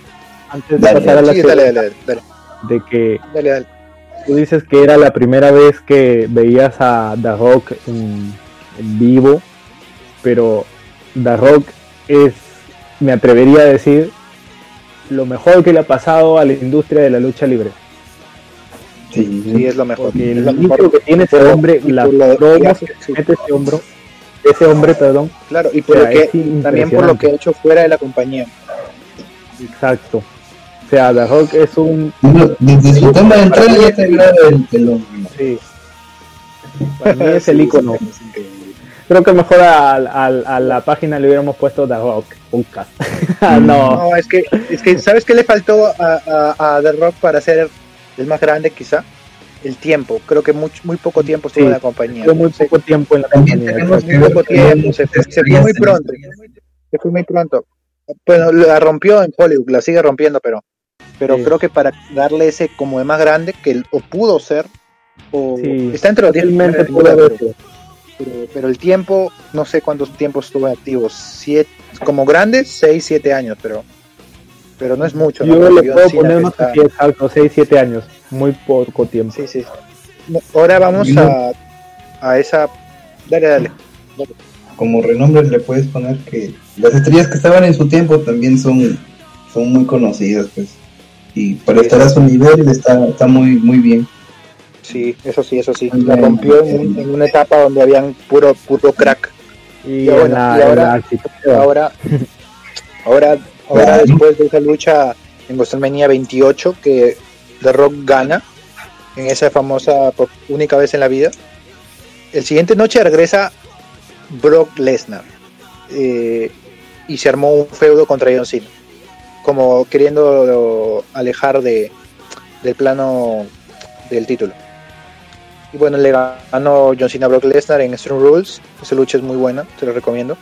antes de Dale, pasar a la Sí, serie, dale, dale, dale, de que dale, dale. tú dices que era la primera vez que veías a The Rock en, en vivo, pero The Rock es, me atrevería a decir, lo mejor que le ha pasado a la industria de la lucha libre. Sí, Sí, es lo mejor. Porque es el mejor. que tiene ese hombre, y la lo- que mete ese hombro, ese hombre, perdón, Claro, y por O lo que, también por lo que ha hecho fuera de la compañía. exacto. O sea, The Rock es un Bueno, Desde su tema de entrada ya te agrada el, el hombre. sí, para mí es el icono. Creo que mejor a, a- a la página le hubiéramos puesto The Rock, podcast. Ah, no, No, es que, es que, ¿sabes qué le faltó a, a, a The Rock para ser el más grande, quizá? El tiempo. Creo que mucho, muy poco tiempo estuvo Sí, en la compañía. Fue muy poco tiempo en la compañía. tenemos. Muy poco tiempo, se fue, se fue muy pronto. Se fue muy pronto. Bueno, la rompió en Hollywood, la sigue rompiendo, pero pero Sí. creo que para darle ese como de más grande, que el- o pudo ser, o Sí. está entre los 10 Fácilmente primeros, pudo haber pero, sido. pero- pero el tiempo, no sé cuántos tiempos estuvo activo, siete, como grande, 6, 7 años, pero pero no es mucho. ¿no? Yo Porque le puedo Cena poner está- que exacto, 6, 7 años. Muy poco tiempo. Sí, sí. No, Ahora vamos a, a esa... Dale, dale. Como renombre le puedes poner que las estrellas que estaban en su tiempo también son, son muy conocidas, pues. Y para estar a su nivel está, está muy, muy bien. Sí, eso sí, eso sí. La rompió en, en una etapa donde habían puro puro crack. Y, en bueno, la, y ahora- la. Ahora, ahora, ahora después de esa lucha en WrestleMania 28 que The Rock gana en esa famosa por única vez en la vida, el siguiente noche regresa Brock Lesnar eh, y se armó un feudo contra John Cena, como queriendo alejar de, del plano del título. Y bueno, le ganó John Cena a Brock Lesnar en Extreme Rules. Esa lucha es muy buena, te lo recomiendo.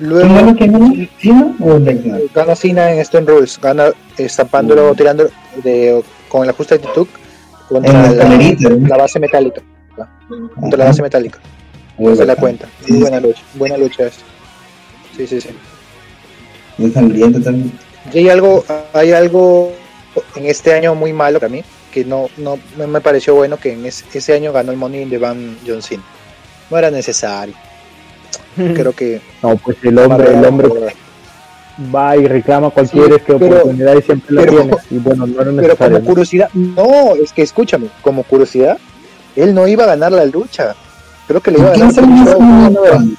Luego, ¿Quién ganó? ¿Quién ganó? ¿Cena o Lesnar? gana Cena en Stone Rules, gana estampándolo, tirando de, con el ajuste de tuk En contra la la, la base metálica. Contra la base metálica. Se la cuenta. Muy buena lucha. Buena lucha esta. Sí, sí, sí. Muy sangriento también. Y hay algo, hay algo en este año muy malo para mí, que no, no, no me pareció bueno que en ese, ese año ganó el Money in the Bank John Cena. No era necesario. Creo que No, pues el hombre, el hombre va y reclama cualquier Sí, pero- oportunidad y siempre la tiene. Y bueno, no era Pero como curiosidad, no, es que escúchame, como curiosidad, él no iba a ganar la lucha. Creo que le iba a ¿Quién ganar. show.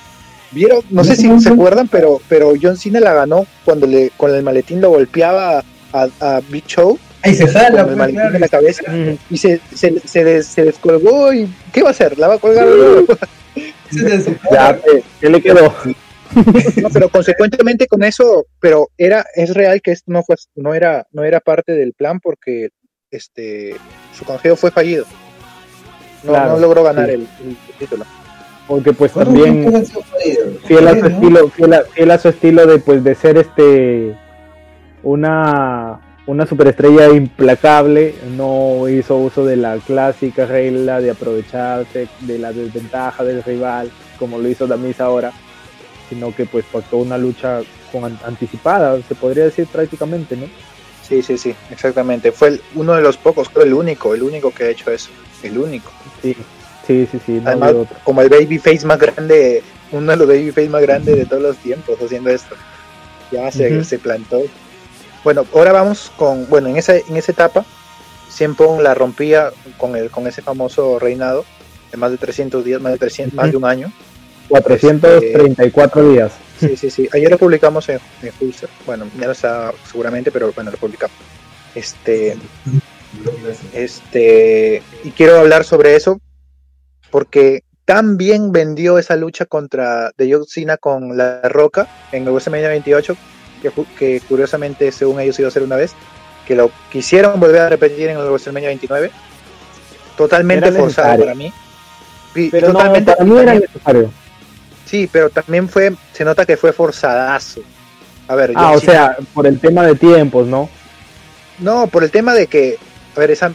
¿Vieron? No sé si se acuerdan, pero, pero John Cena la ganó cuando le con el maletín lo golpeaba a, a Big Show Ahí se con jala, el pues, maletín claro. en la cabeza y se, se, se, des- se descolgó y ¿qué va a hacer? ¿La va a colgar Ya, ¿qué, qué le quedó? No, pero consecuentemente con eso, pero era es real que esto no fue no era no era parte del plan porque este su canjeo fue fallido. No, Claro, no logró ganar sí. el, el título. Porque pues también fiel a su estilo, fiel a, fiel a su estilo de pues de ser este una una superestrella implacable, no hizo uso de la clásica regla de aprovecharse de la desventaja del rival, como lo hizo Damis ahora, sino que pues pactó una lucha con an- anticipada, se podría decir prácticamente, ¿no? Sí, sí, sí, exactamente. Fue el- uno de los pocos, creo el único, el único que ha hecho eso, el único. Sí, sí, sí, sí, no Además, otro. como el babyface más grande, uno de los babyface más grandes de todos los tiempos haciendo esto. Ya se, se plantó. Bueno, ahora vamos con, bueno, en esa, en esa etapa, Cien Pong la rompía con el, con ese famoso reinado de más de 300 días, más de 300, más de un año. 434 días. Sí, sí, sí. Ayer lo publicamos en, en Hulster. Bueno, ya no está seguramente, pero bueno, lo publicamos. Este, este, y quiero hablar sobre eso porque tan bien vendió esa lucha contra de John Cena con La Roca en el WrestleMania 28, que, que curiosamente, según ellos, iba a ser una vez, que lo quisieron volver a repetir en el WrestleMania 29. Totalmente Era forzado necesario. para mí. Y- Pero no, totalmente para mí era también- necesario. Sí, pero también fue, se nota que fue forzadazo. A ver, Ah, o Cena- sea, por el tema de tiempos, ¿no? No, por el tema de que, a ver, esa,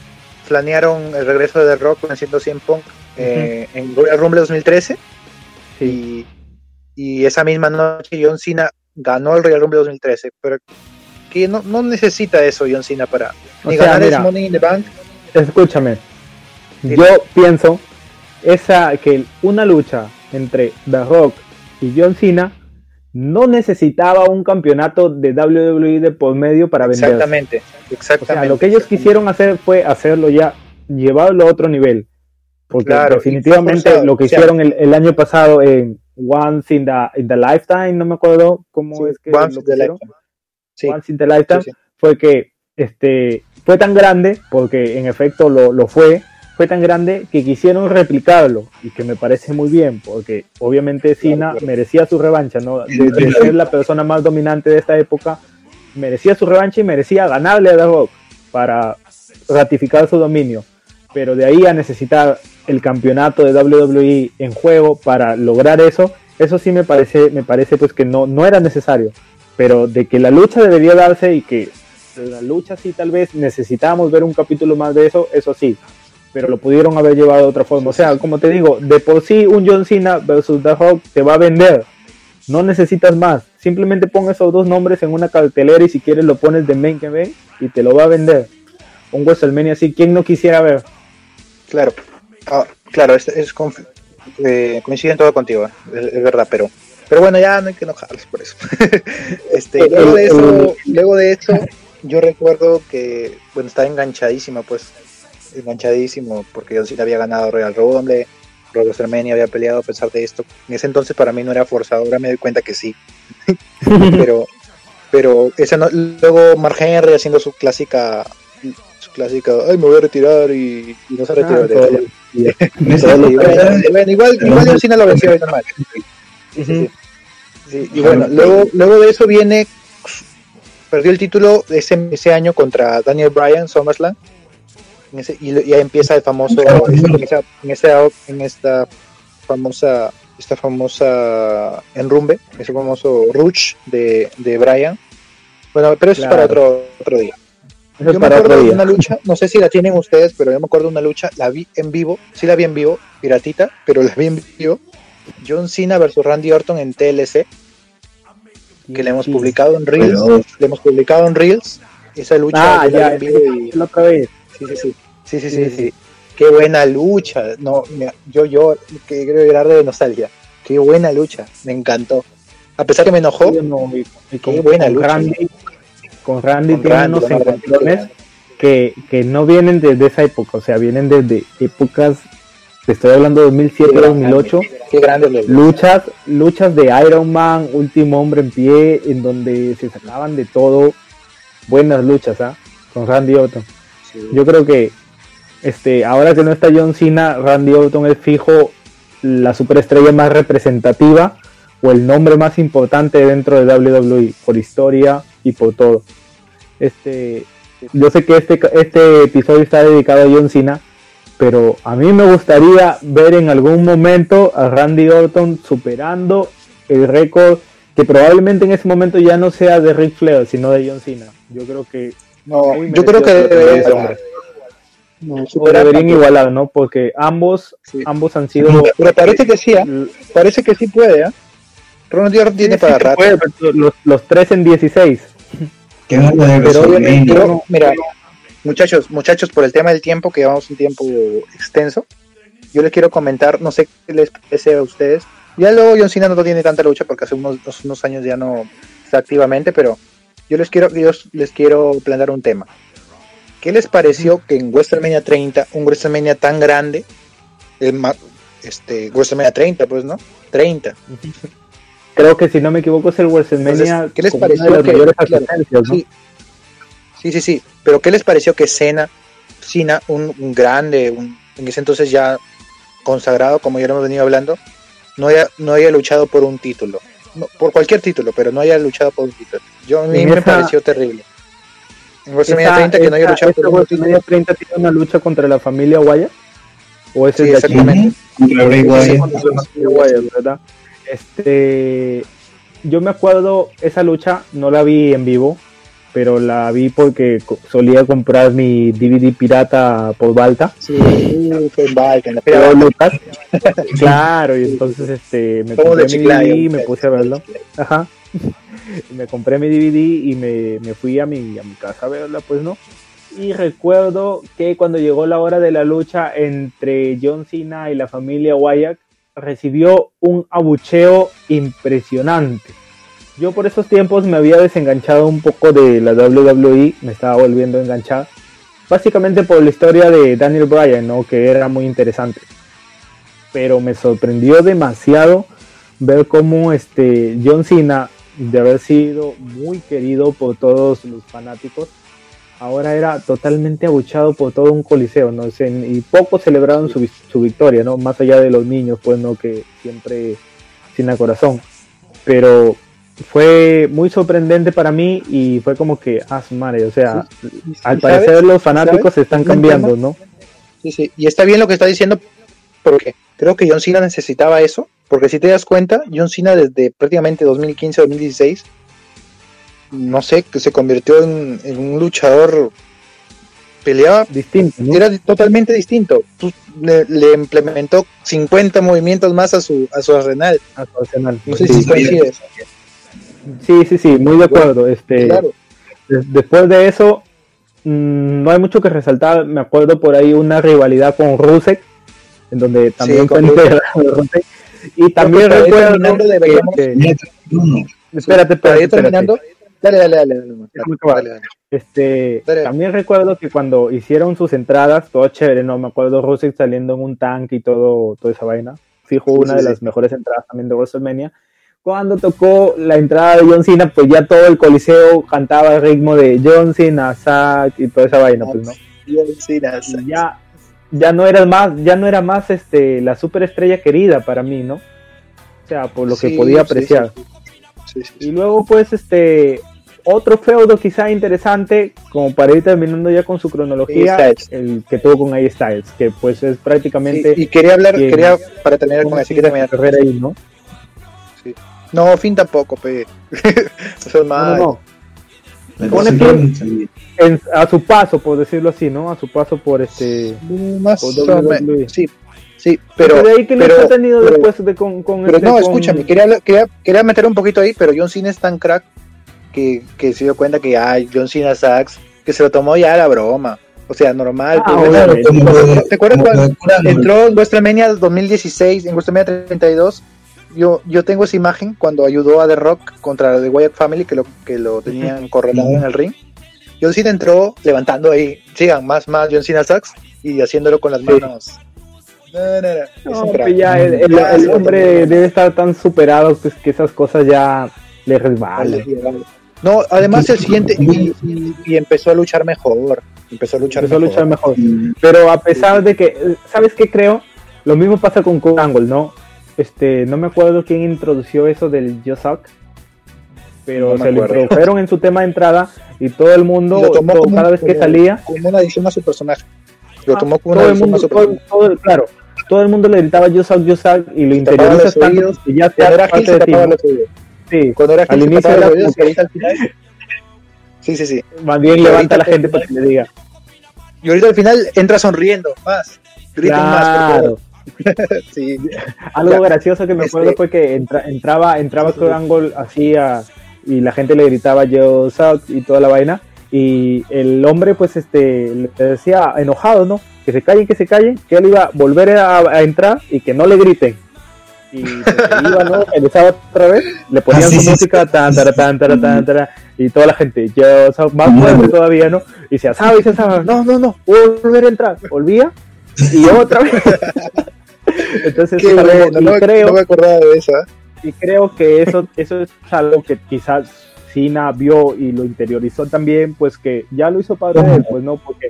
planearon el regreso de The Rock venciendo 100 Punk eh, en Royal Rumble 2013 Sí. y, y esa misma noche John Cena ganó el Royal Rumble 2013, pero que no, no necesita eso John Cena para O ni sea, ganar mira. ese Money in the Bank. Escúchame. Yo pienso esa que una lucha entre The Rock y John Cena no necesitaba un campeonato de WWE de por medio para vender. Exactamente, O exactamente. sea, lo que ellos quisieron hacer fue hacerlo ya, llevarlo a otro nivel. Porque Claro, definitivamente lo que hicieron el, el año pasado en Once in the, in the Lifetime, no me acuerdo cómo Sí, es que Once lo in the pusieron. Lifetime. Sí, Once in the Lifetime, sí, fue que este fue tan grande, porque en efecto lo, lo fue, fue tan grande que quisieron replicarlo y que me parece muy bien, porque obviamente Cena claro. merecía su revancha, ¿no? De, de ser la persona más dominante de esta época, merecía su revancha y merecía ganarle a The Rock para ratificar su dominio. Pero de ahí a necesitar el campeonato de WWE en juego para lograr eso, eso sí me parece, me parece pues que no, no era necesario. Pero de que la lucha debería darse y que la lucha sí tal vez necesitábamos ver un capítulo más de eso, eso sí. Pero lo pudieron haber llevado de otra forma. O sea, como te digo, de por sí un John Cena versus The Rock te va a vender. No necesitas más. Simplemente pon esos dos nombres en una cartelera y si quieres lo pones de main event y te lo va a vender. Un WrestleMania así, ¿quién no quisiera ver? Claro, Ah, claro, es, es eh, coincide en todo contigo, es, es verdad, pero pero bueno, ya no hay que enojarlos por eso. este, luego de eso, luego de eso, yo recuerdo que bueno estaba enganchadísimo, pues enganchadísimo porque John Cena había ganado Royal Rumble, Royal WrestleMania había peleado a pesar de esto. En ese entonces para mí no era forzado, ahora me doy cuenta que sí, pero pero ese no- luego Mark Henry haciendo su clásica su clásica, ay me voy a retirar y, y no se retiró Ah, de bueno, igual, igual Cena lo venció normal. Sí, sí, y bueno, luego, luego de eso viene, perdió el título ese, ese año contra Daniel Bryan, SummerSlam. Ese- y ya empieza el famoso, en, esa, en, esa- en esta famosa, esta famosa enrumbe, ese famoso rush de, de Bryan. Bueno, pero eso es para otro, otro día. Eso Yo me acuerdo de una lucha, no sé si la tienen ustedes, pero yo me acuerdo de una lucha, la vi en vivo, sí la vi en vivo, piratita, pero la vi en vivo. John Cena versus Randy Orton en TLC, que le hemos publicado en Reels, Pero- le hemos publicado en Reels, esa lucha Ah, ya, vi en vivo y la otra vez. sí, sí, sí, sí, sí, Sí, sí. Qué buena lucha, no, mira, yo, yo, que quiero llorar de nostalgia, qué buena lucha, me encantó. A pesar que me enojó, no, Qué buena lucha. Randy, con Randy Con tiene Randy, unos que, que no vienen desde esa época, o sea, vienen desde épocas, te estoy hablando de 2007, 2008, qué grande luchas, luchas de Iron Man, Último Hombre en Pie, en donde se sacaban de todo, buenas luchas, ¿ah? Con Randy Orton. sí. Yo creo que este, ahora que no está John Cena, Randy Orton es fijo la superestrella más representativa o el nombre más importante dentro de WWE por historia y por todo. Este, yo sé que este, este episodio está dedicado a John Cena, pero a mí me gustaría ver en algún momento a Randy Orton superando el récord que probablemente en ese momento ya no sea de Ric Flair, sino de John Cena. Yo creo que No, yo creo que debería no, o deberían igualar, ¿no? Porque ambos, Sí. ambos han sido Pero parece que sí, ¿ah? parece que sí puede, ¿ah? Ronald Orton tiene Sí, para sí, rato. puede, pero los, los tres en 16. ¿Qué gana de Pero obviamente- mira, muchachos, muchachos, por el tema del tiempo, que llevamos un tiempo extenso, yo les quiero comentar, no sé qué les parece a ustedes. Ya luego John Cena no tiene tanta lucha porque hace unos, unos años ya no está activamente, pero yo les quiero, yo les quiero plantear un tema. ¿Qué les pareció que en WrestleMania 30, un WrestleMania tan grande, el este, WrestleMania 30, pues, ¿no? 30. Creo que si no me equivoco es el WrestleMania Entonces, ¿qué les una pareció de las que- mayores claro. Sí. sí, sí, sí. Pero ¿qué les pareció que Cena, Cena un, un grande, un- en ese entonces ya consagrado, como ya lo hemos venido hablando, no haya, no haya luchado por un título? No, por cualquier título, pero no haya luchado por un título. Yo a mí me pareció terrible. En WrestleMania Esa- 30 que no haya luchado ¿este por un título. WrestleMania 30 tiene una lucha contra la familia Wyatt? ¿O ese Sí, es exactamente. Contra Bray Sí, Wyatt. contra la familia Wyatt, ¿verdad? Este, yo me acuerdo esa lucha, no la vi en vivo, pero la vi porque solía comprar mi DVD pirata por Balta. Sí, fue en Balkan, la. Lucas, claro, y entonces este me Como compré mi DVD y me puse a verlo. Ajá. Me compré mi DVD y me, me fui a mi, a mi casa a verla, pues no. Y recuerdo que cuando llegó la hora de la lucha entre John Cena y la familia Wyatt, recibió un abucheo impresionante. Yo por esos tiempos me había desenganchado un poco de la WWE, me estaba volviendo a enganchar. Básicamente por la historia de Daniel Bryan, ¿no? Que era muy interesante. Pero me sorprendió demasiado ver cómo este John Cena, de haber sido muy querido por todos los fanáticos, ahora era totalmente abuchado por todo un coliseo, ¿no? Se- y pocos celebraron su, su victoria, ¿no? Más allá de los niños, pues, ¿no? Que siempre sin a corazón. Pero fue muy sorprendente para mí y fue como que, ah, madre, o sea, al ¿Y parecer sabes? los fanáticos ¿Sabes? están cambiando. ¿no? Sí, sí. Y está bien lo que está diciendo, porque creo que John Cena necesitaba eso, porque si te das cuenta, John Cena desde prácticamente 2015-2016, no sé, que se convirtió en, en un luchador, peleaba, Distinto, ¿no? era totalmente distinto. Le, le implementó 50 movimientos más a su, a su arsenal. A su arsenal. No sé Sí. si coincides. Sí, sí, sí, muy de acuerdo. Este, Claro. des- después de eso, mm, no hay mucho que resaltar. Me acuerdo por ahí una rivalidad con Rusek, en donde también con fue integrado Rusek. Y también recuerdo que- 31. espérate, espérate, ir espérate. Dale, dale, dale. dale, dale. Este, también recuerdo que cuando hicieron sus entradas, todo chévere, ¿no? Me acuerdo Rusek saliendo en un tanque y todo, toda esa vaina. Fijo, Sí, una sí, de sí. las mejores entradas también de WrestleMania. Cuando tocó la entrada de John Cena, pues ya todo el coliseo cantaba el ritmo de John Cena, Zack y toda esa vaina, pues, ¿no? John Cena, Y ya, ya no era más, ya no era más este la superestrella querida para mí, ¿no? O sea, por lo que podía apreciar. Y luego, pues, este, otro feudo quizá interesante, como para ir terminando ya con su cronología, el que tuvo con AJ Styles, que pues es prácticamente Y, y quería hablar, quería para terminar con así que terminar. carrera ahí, ¿no? No, fin tampoco, pe. Eso es No, mal. no, Pone. En- a su paso, por decirlo así, ¿no? A su paso por este. Más Por WWE. sí, sí, Pero, pero, de ahí que pero- le ha tenido pero- después de con, con pero este, no, con- escúchame, quería, quería, quería meter un poquito ahí, pero John Cena es tan crack que, que se dio cuenta que ay, John Cena Sachs, que se lo tomó ya a la broma. O sea, normal. Ah, pues. ¿te de- ¿Te acuerdas cuando de entró en WrestleMania 2016, en WrestleMania 32? Yo, yo tengo esa imagen cuando ayudó a The Rock contra The Wyatt Family, que lo, que lo tenían correlado en el ring. John Cena entró levantando ahí, sigan, más, más John Cena Sachs y haciéndolo con las manos. No, no, no, No, ya el, el- Ya, el hombre debe estar tan superado pues, que esas cosas ya le Vale, resbalan. vale. No, además el siguiente y, empezó a luchar mejor. Empezó a luchar Empezó a mejor. luchar mejor. Pero a pesar de que, ¿sabes qué creo? Lo mismo pasa con Kurt Angle, ¿no? Este, no me acuerdo quién introdució eso del Yo Suck, pero No se lo introdujeron en su tema de entrada y todo el mundo, lo tomó todo- como- cada vez que salía, Como una adición a su personaje. Lo ah, tomó como una todo el adición a mundo, su todo, personaje. todo- claro, todo el mundo le gritaba Yo Suck, Yo Suck y lo interiorizas tanto que ya parte se de ti. Sí, Cuando era Al se inicio oídos como y ahorita al final. Sí, sí, sí. más bien levanta a la gente para que le diga. Y ahorita al final entra sonriendo. Más. Griten más, por Claro. favor. Sí. Algo Ya. gracioso que me acuerdo Este- fue que entra- entraba, entraba Sí. Angle así a- y la gente le gritaba yo suck y toda la vaina y el hombre pues este le decía enojado, ¿no? Que se callen, que se callen, que él iba a volver a, a entrar y que no le griten. Y pues, iba, ¿no? Regresaba otra vez, le ponían Ah, sí, su sí, música, sí. tan, tara, tan, tara, tan, tara, y toda la gente, yo más fuerte todavía, ¿no? Y se asaba y se asaba, no, no, no, volver a entrar, volvía y otra vez. Entonces, Qué bueno, y no, me- creo, no me acordaba de eso. ¿eh? y creo que eso, eso es algo que quizás Cena vio y lo interiorizó también, pues que ya lo hizo padre pues no, porque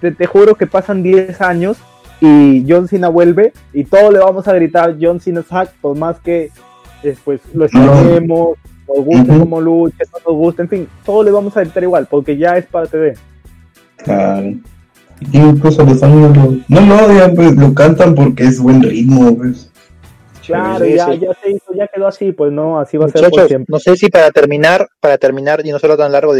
te, te juro que pasan 10 años y John Cena vuelve y todo le vamos a gritar John Cena's hack, por más que eh, pues lo extrañemos, nos guste Ujú. como lucha, no nos guste, en fin, todo le vamos a gritar igual, porque ya es parte de. Claro. Y incluso los años lo, no lo odian, pues lo cantan porque es buen ritmo, pues. Claro, Sí, ya, sí. ya se hizo, ya quedó así, pues no, así va a ser por siempre. no sé si para terminar, para terminar y no solo tan largo,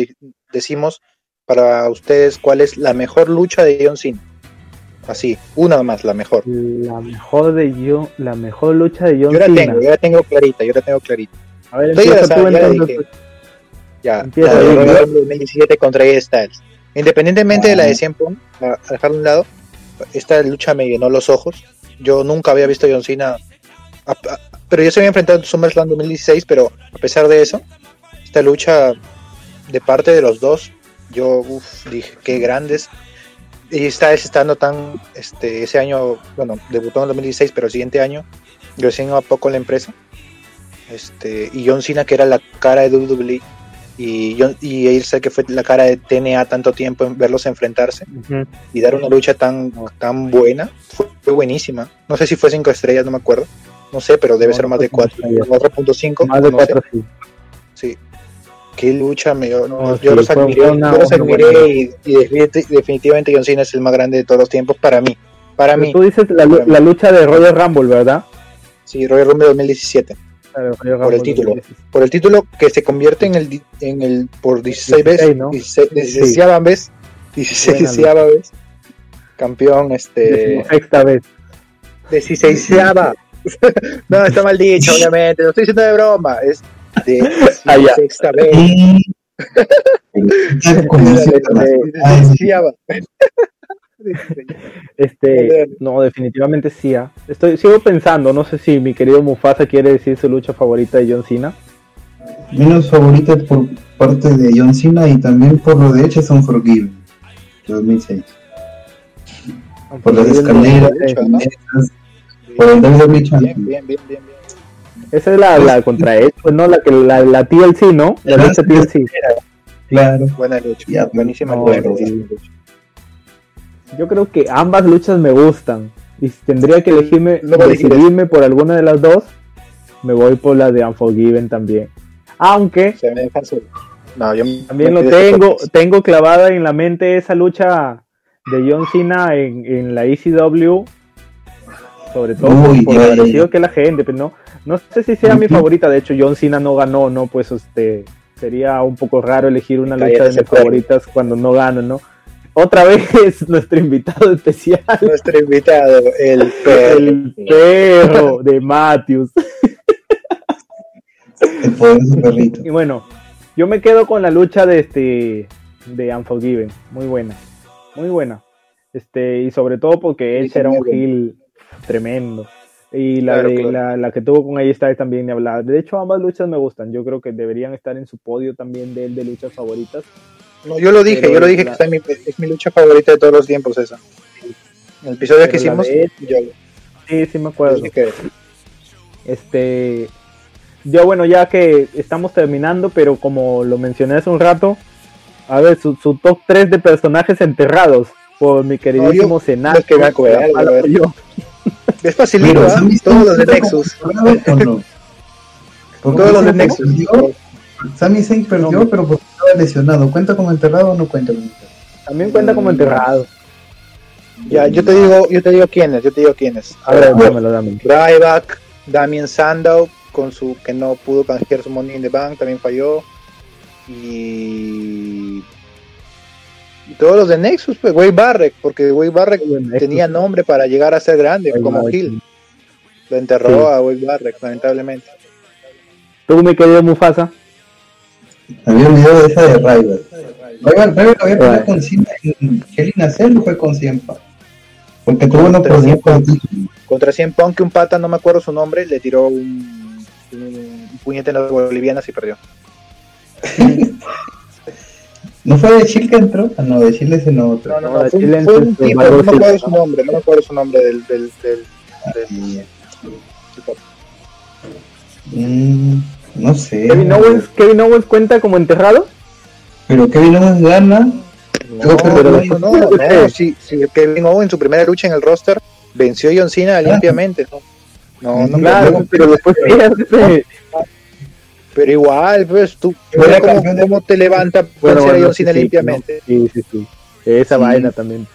decimos para ustedes cuál es la mejor lucha de John Cena. Así, una más, la mejor. La mejor de yo, la mejor lucha de John Yo la Cena. tengo, yo la tengo clarita, yo la tengo clarita. A ver, Estoy empieza ya tú ya dije. Ya, Empieza, la de yo- Royal Rumble 2017 contra AJ Styles. Independientemente de la de 100 Punk, a a dejar de un lado, esta lucha me llenó los ojos. Yo nunca había visto a John Cena, a- a- pero yo se había enfrentado en SummerSlam 2016, pero a pesar de eso, esta lucha de parte de los dos, yo uf, dije, qué grandes. Y Styles estando tan, este, ese año, bueno, debutó en 2016, pero el siguiente año, recién a poco la empresa. Este, y John Cena, que era la cara de WWE, y, John, y sé que fue la cara de TNA tanto tiempo en verlos enfrentarse y dar una lucha tan, tan buena, fue, fue buenísima. No sé si fue 5 estrellas, no me acuerdo. No sé, pero debe No, ser más de 4, cinco estrellas. 4.5. Más de no sí. Sí. Qué lucha, me, yo, No, yo sí, los admiré, una- yo los admiré y, y definitivamente, John Cena es el más grande de todos los tiempos para mí. Para Pero mí, Tú dices la, la lucha de Royal Rumble, ¿verdad? sí, Royal Rumble 2017. La de Royal Por el título. sí, sí, sí. Por el título que se convierte en el, en el por 16 veces, 16, ¿no? 16 16 vez, 16 Buena vez, campeón, este, Sexta vez. 16 no, está mal dicho, obviamente, lo estoy diciendo de broma, es de Ah, ya. sexta vez. Más. Ah. Este, no, definitivamente sí. ah. Estoy, sigo pensando, no sé si mi querido Mufasa quiere decir su lucha favorita de John Cena. menos favorita por parte de John Cena y también por lo de Edge son Forgiven 2006 por las escaleras por el bien, bien, bien, bien. Esa es la, la contra él, pues no, la que la, la TLC, ¿no? La lucha TLC. claro Buena lucha, Ya, buenísima no, lucha. Yo creo que ambas luchas me gustan. Y si tendría que elegirme, No decidirme por alguna de las dos, me voy por la de Unforgiven también. Aunque Se me dejan solo. No, yo también me lo tengo, tengo clavada en la mente esa lucha de John Cena en, en la ECW. Sobre todo por- Uy, por ya, lo agradecido que la gente, pero no, no sé si sea mi favorita. De hecho, John Cena no ganó, no, pues este sería un poco raro elegir una lucha de mis favoritas cuando no gano, ¿no? Otra vez nuestro invitado especial, Nuestro invitado, el perro. el perro de Matthews. El. Y bueno, yo me quedo con la lucha de este de Unforgiven, muy buena, muy buena. Este, y sobre todo porque Edge era un heel tremendo. Y la, Claro, de, claro. La, la que tuvo con Styles también ni hablar. De hecho, ambas luchas me gustan. Yo creo que deberían estar en su podio también de él de luchas favoritas. No, yo lo dije, Pero yo lo dije la- que está en mi- es mi lucha favorita de todos los tiempos esa. En el episodio Pero que hicimos, de- yo, Sí, sí me acuerdo. que Este, yo bueno, ya que estamos terminando, pero como lo mencioné hace un rato, a ver, su, su top 3 de personajes enterrados por mi queridísimo Senado. que me acuerdo. Es facilito, Pero, ¿ah? ¿Sammy todos los de Nexus, no? Todos los de Nexus. perdió, Sami Zayn perdió, No. pero porque estaba lesionado. ¿Cuenta como enterrado o no cuenta como enterrado? También cuenta como enterrado. Ya, yo te digo, yo te digo quiénes, yo te digo quiénes. A ver, dámelo, dámelo. Ryback, Damien Sandow, con su que no pudo canjear su money in the bank, también falló. Y, y todos los de Nexus, pues Wade Barrett, porque Wade Barrett tenía nombre para llegar a ser grande como Hill. Lo enterró Sí. a Wade Barrett, lamentablemente. Tú, mi querido Mufasa. Había olvidado de esa de Ryback. Ryback, Ryback había peleado con Cien en Hell in a Cell o fue con Ciempa. Porque tuvo una Contra oportunidad Cien con Contra 100 Punk, que un pata, no me acuerdo su nombre, le tiró un, un puñete en las bolivianas y perdió. ¿No fue de Chile que entró? Ah, no, de Chile ese no otro. No, no, No, no, de fue, Chile fue un tipo, no me acuerdo su nombre, no me acuerdo su nombre del, del, del, del- del- Mm, no sé. Kevin Owens, Kevin Owens cuenta como enterrado. Pero Kevin Owens gana. No, pero no, no, no, si, si Kevin Owens en su primera lucha en el roster venció a John Cena limpiamente, ¿no? No, no, Claro, no, pero después pierde. Pero igual, pues tú, mira cómo, campeón de- cómo te levanta Bueno, vencer a bueno, sí, sí, limpiamente. no, Sí, sí, sí. Esa Sí. vaina también.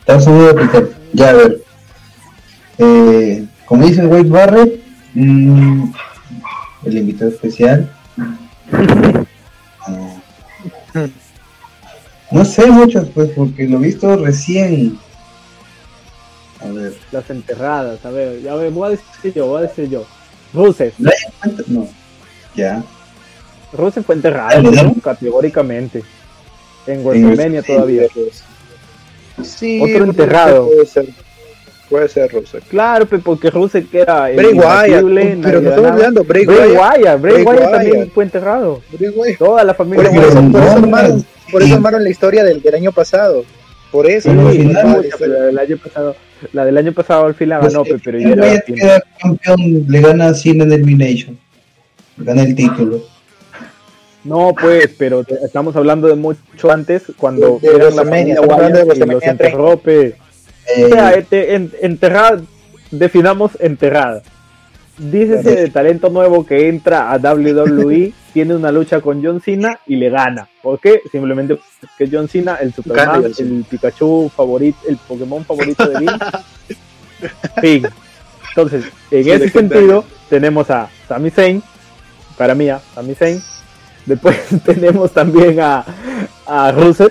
Está subido Peter. Ya, a ver. Eh, como dice Wade Barrett, mm, el invitado especial. Ah, no sé muchos, pues, porque lo he visto recién. A ver. Las enterradas. A ver, ya ver, voy a decir yo, voy a decir yo. Rusev. ¿cuánto? No. Ya. Rusev fue enterrado, ¿no? categóricamente. En WrestleMania todavía. Sí, Otro enterrado. Puede ser, puede ser Rusev. Claro, pe, porque Rusev era el Bray Wyatt, pero nadie no estamos olvidando, Bray Bray Wyatt. Wyatt, Bray Wyatt también Wyatt. fue enterrado. Bray Wyatt. Toda la Por, familia por eso, por eso no, armaron, por eso armaron la historia del, del año pasado. Por eso. Sí, ¿no? año pasado, la del año pasado al final Pues, ganó, pe, pero ya fin. queda campeón, le gana a Cena en Elimination. Gana el título. No, pues, pero te- estamos hablando de mucho antes, cuando De- de eran la familia Wyatt los WrestleMania enterró. Eh, O sea, este, en- enterrada, definamos enterrada. Dícese de talento nuevo que entra a WWE, tiene una lucha con John Cena y le gana. ¿Por qué? Simplemente que John Cena, el Superman, el Pikachu favorito, el Pokémon favorito de Link. fin. Entonces, en Sí, ese sentido, tenemos a Sami Zayn, para mí, a Sami Zayn. Después tenemos también a, a Rusev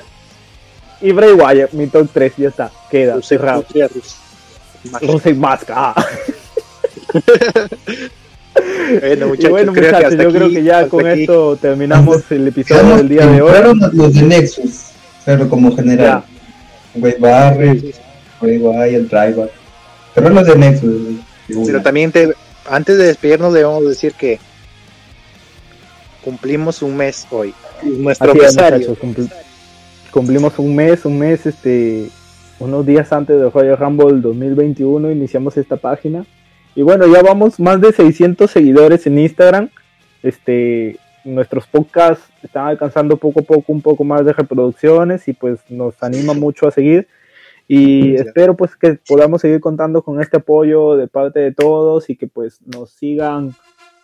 y Bray Wyatt, mi top 3, ya está, queda Rusev, cerrado. Rusev. Rusev Mask, ah. Bueno, muchachos, bueno, creo que muchachos, hasta yo aquí- creo que ya con aquí- esto terminamos el episodio del día de hoy. los de Nexus, pero como general. Wade Barrett, Bray Wyatt, Ryback. Pero los de Nexus. Pero también te, antes de despedirnos debemos decir que cumplimos un mes hoy. Nuestro aniversario. cumplimos un mes, un mes, este, unos días antes de Royal Rumble 2021 iniciamos esta página. Y bueno, ya vamos más de 600 seguidores en Instagram. Este, nuestros podcasts están alcanzando poco a poco un poco más de reproducciones y pues nos anima mucho a seguir. Y Sí. espero pues que podamos seguir contando con este apoyo de parte de todos y que pues nos sigan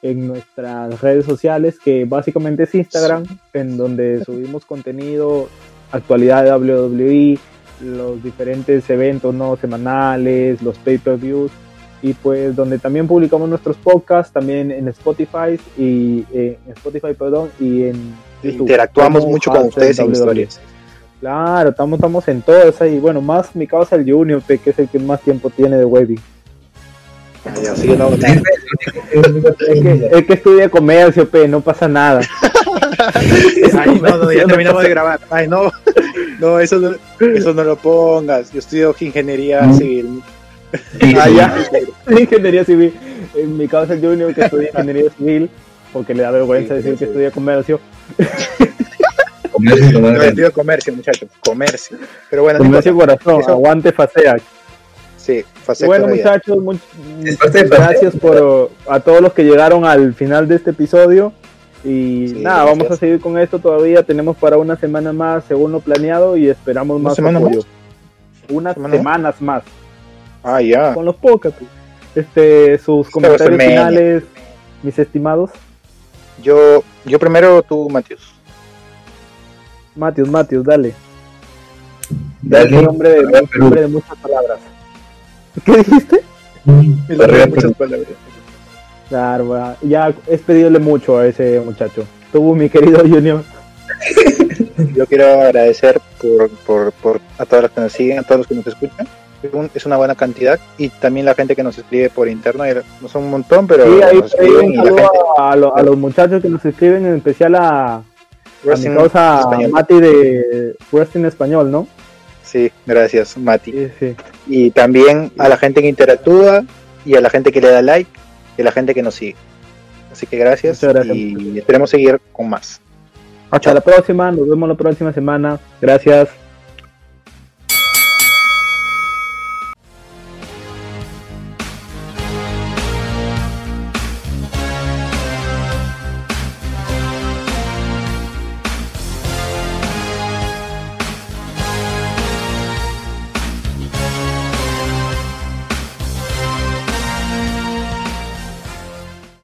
en nuestras redes sociales, que básicamente es Instagram, en donde subimos contenido, actualidad de WWE, los diferentes eventos no semanales, los pay-per-views y pues donde también publicamos nuestros podcasts, también en Spotify y eh, en Spotify, perdón, y en YouTube. Interactuamos mucho con ustedes en WWE. historias. Claro, estamos, estamos en todo eso y bueno, más mi causa el Junior, pe, que es el que más tiempo tiene de sí, no, no. Es que, es que estudia comercio, pe, no pasa nada. Ay, no, no, ya terminamos de grabar. Ay, no, no, eso no, eso no lo pongas. Yo estudio ingeniería Mm. civil. Ah, ya. Ingeniería civil. En mi causa el Junior que estudia ingeniería civil, porque le da vergüenza Sí, decir sí, que estudia comercio. Comercio No, estudio comercio, muchachos, comercio. Pero bueno, no Comercio corazón, Eso- aguante Fasea. Sí, faceta Bueno muchachos, much- gracias por a todos los que llegaron al final de este episodio. Y Sí, nada, gracias. vamos a seguir con esto todavía. Tenemos para una semana más según lo planeado y esperamos ¿Una más apoyo. Unas ¿Semana más? semanas más. Ah, ya. Con los podcasts. Este, sus comentarios WrestleMania. finales, mis estimados. Yo, yo primero, tú, Matius. Matius, Matius, dale. Dale. Un hombre de, de muchas palabras. ¿Qué dijiste? Arriba Muchas Perú. palabras. Claro, ya es pedirle mucho a ese muchacho. Tú, mi querido Junior. Yo quiero agradecer por, por, por a todos los que nos siguen, a todos los que nos escuchan. Es un- Es una buena cantidad y también la gente que nos escribe por interno. No son un montón, pero Sí, ahí, nos ahí escriben un y la saludo gente. a, lo- a los muchachos que nos escriben, en especial a, a mi Wrestling causa español. Mati de Wrestling Español, ¿no? Sí, gracias, Mati. Sí, sí. Y también a la gente que interactúa y a la gente que le da like y a la gente que nos sigue. Así que gracias. y esperemos seguir con más. Hasta la próxima, nos vemos la próxima semana. Gracias.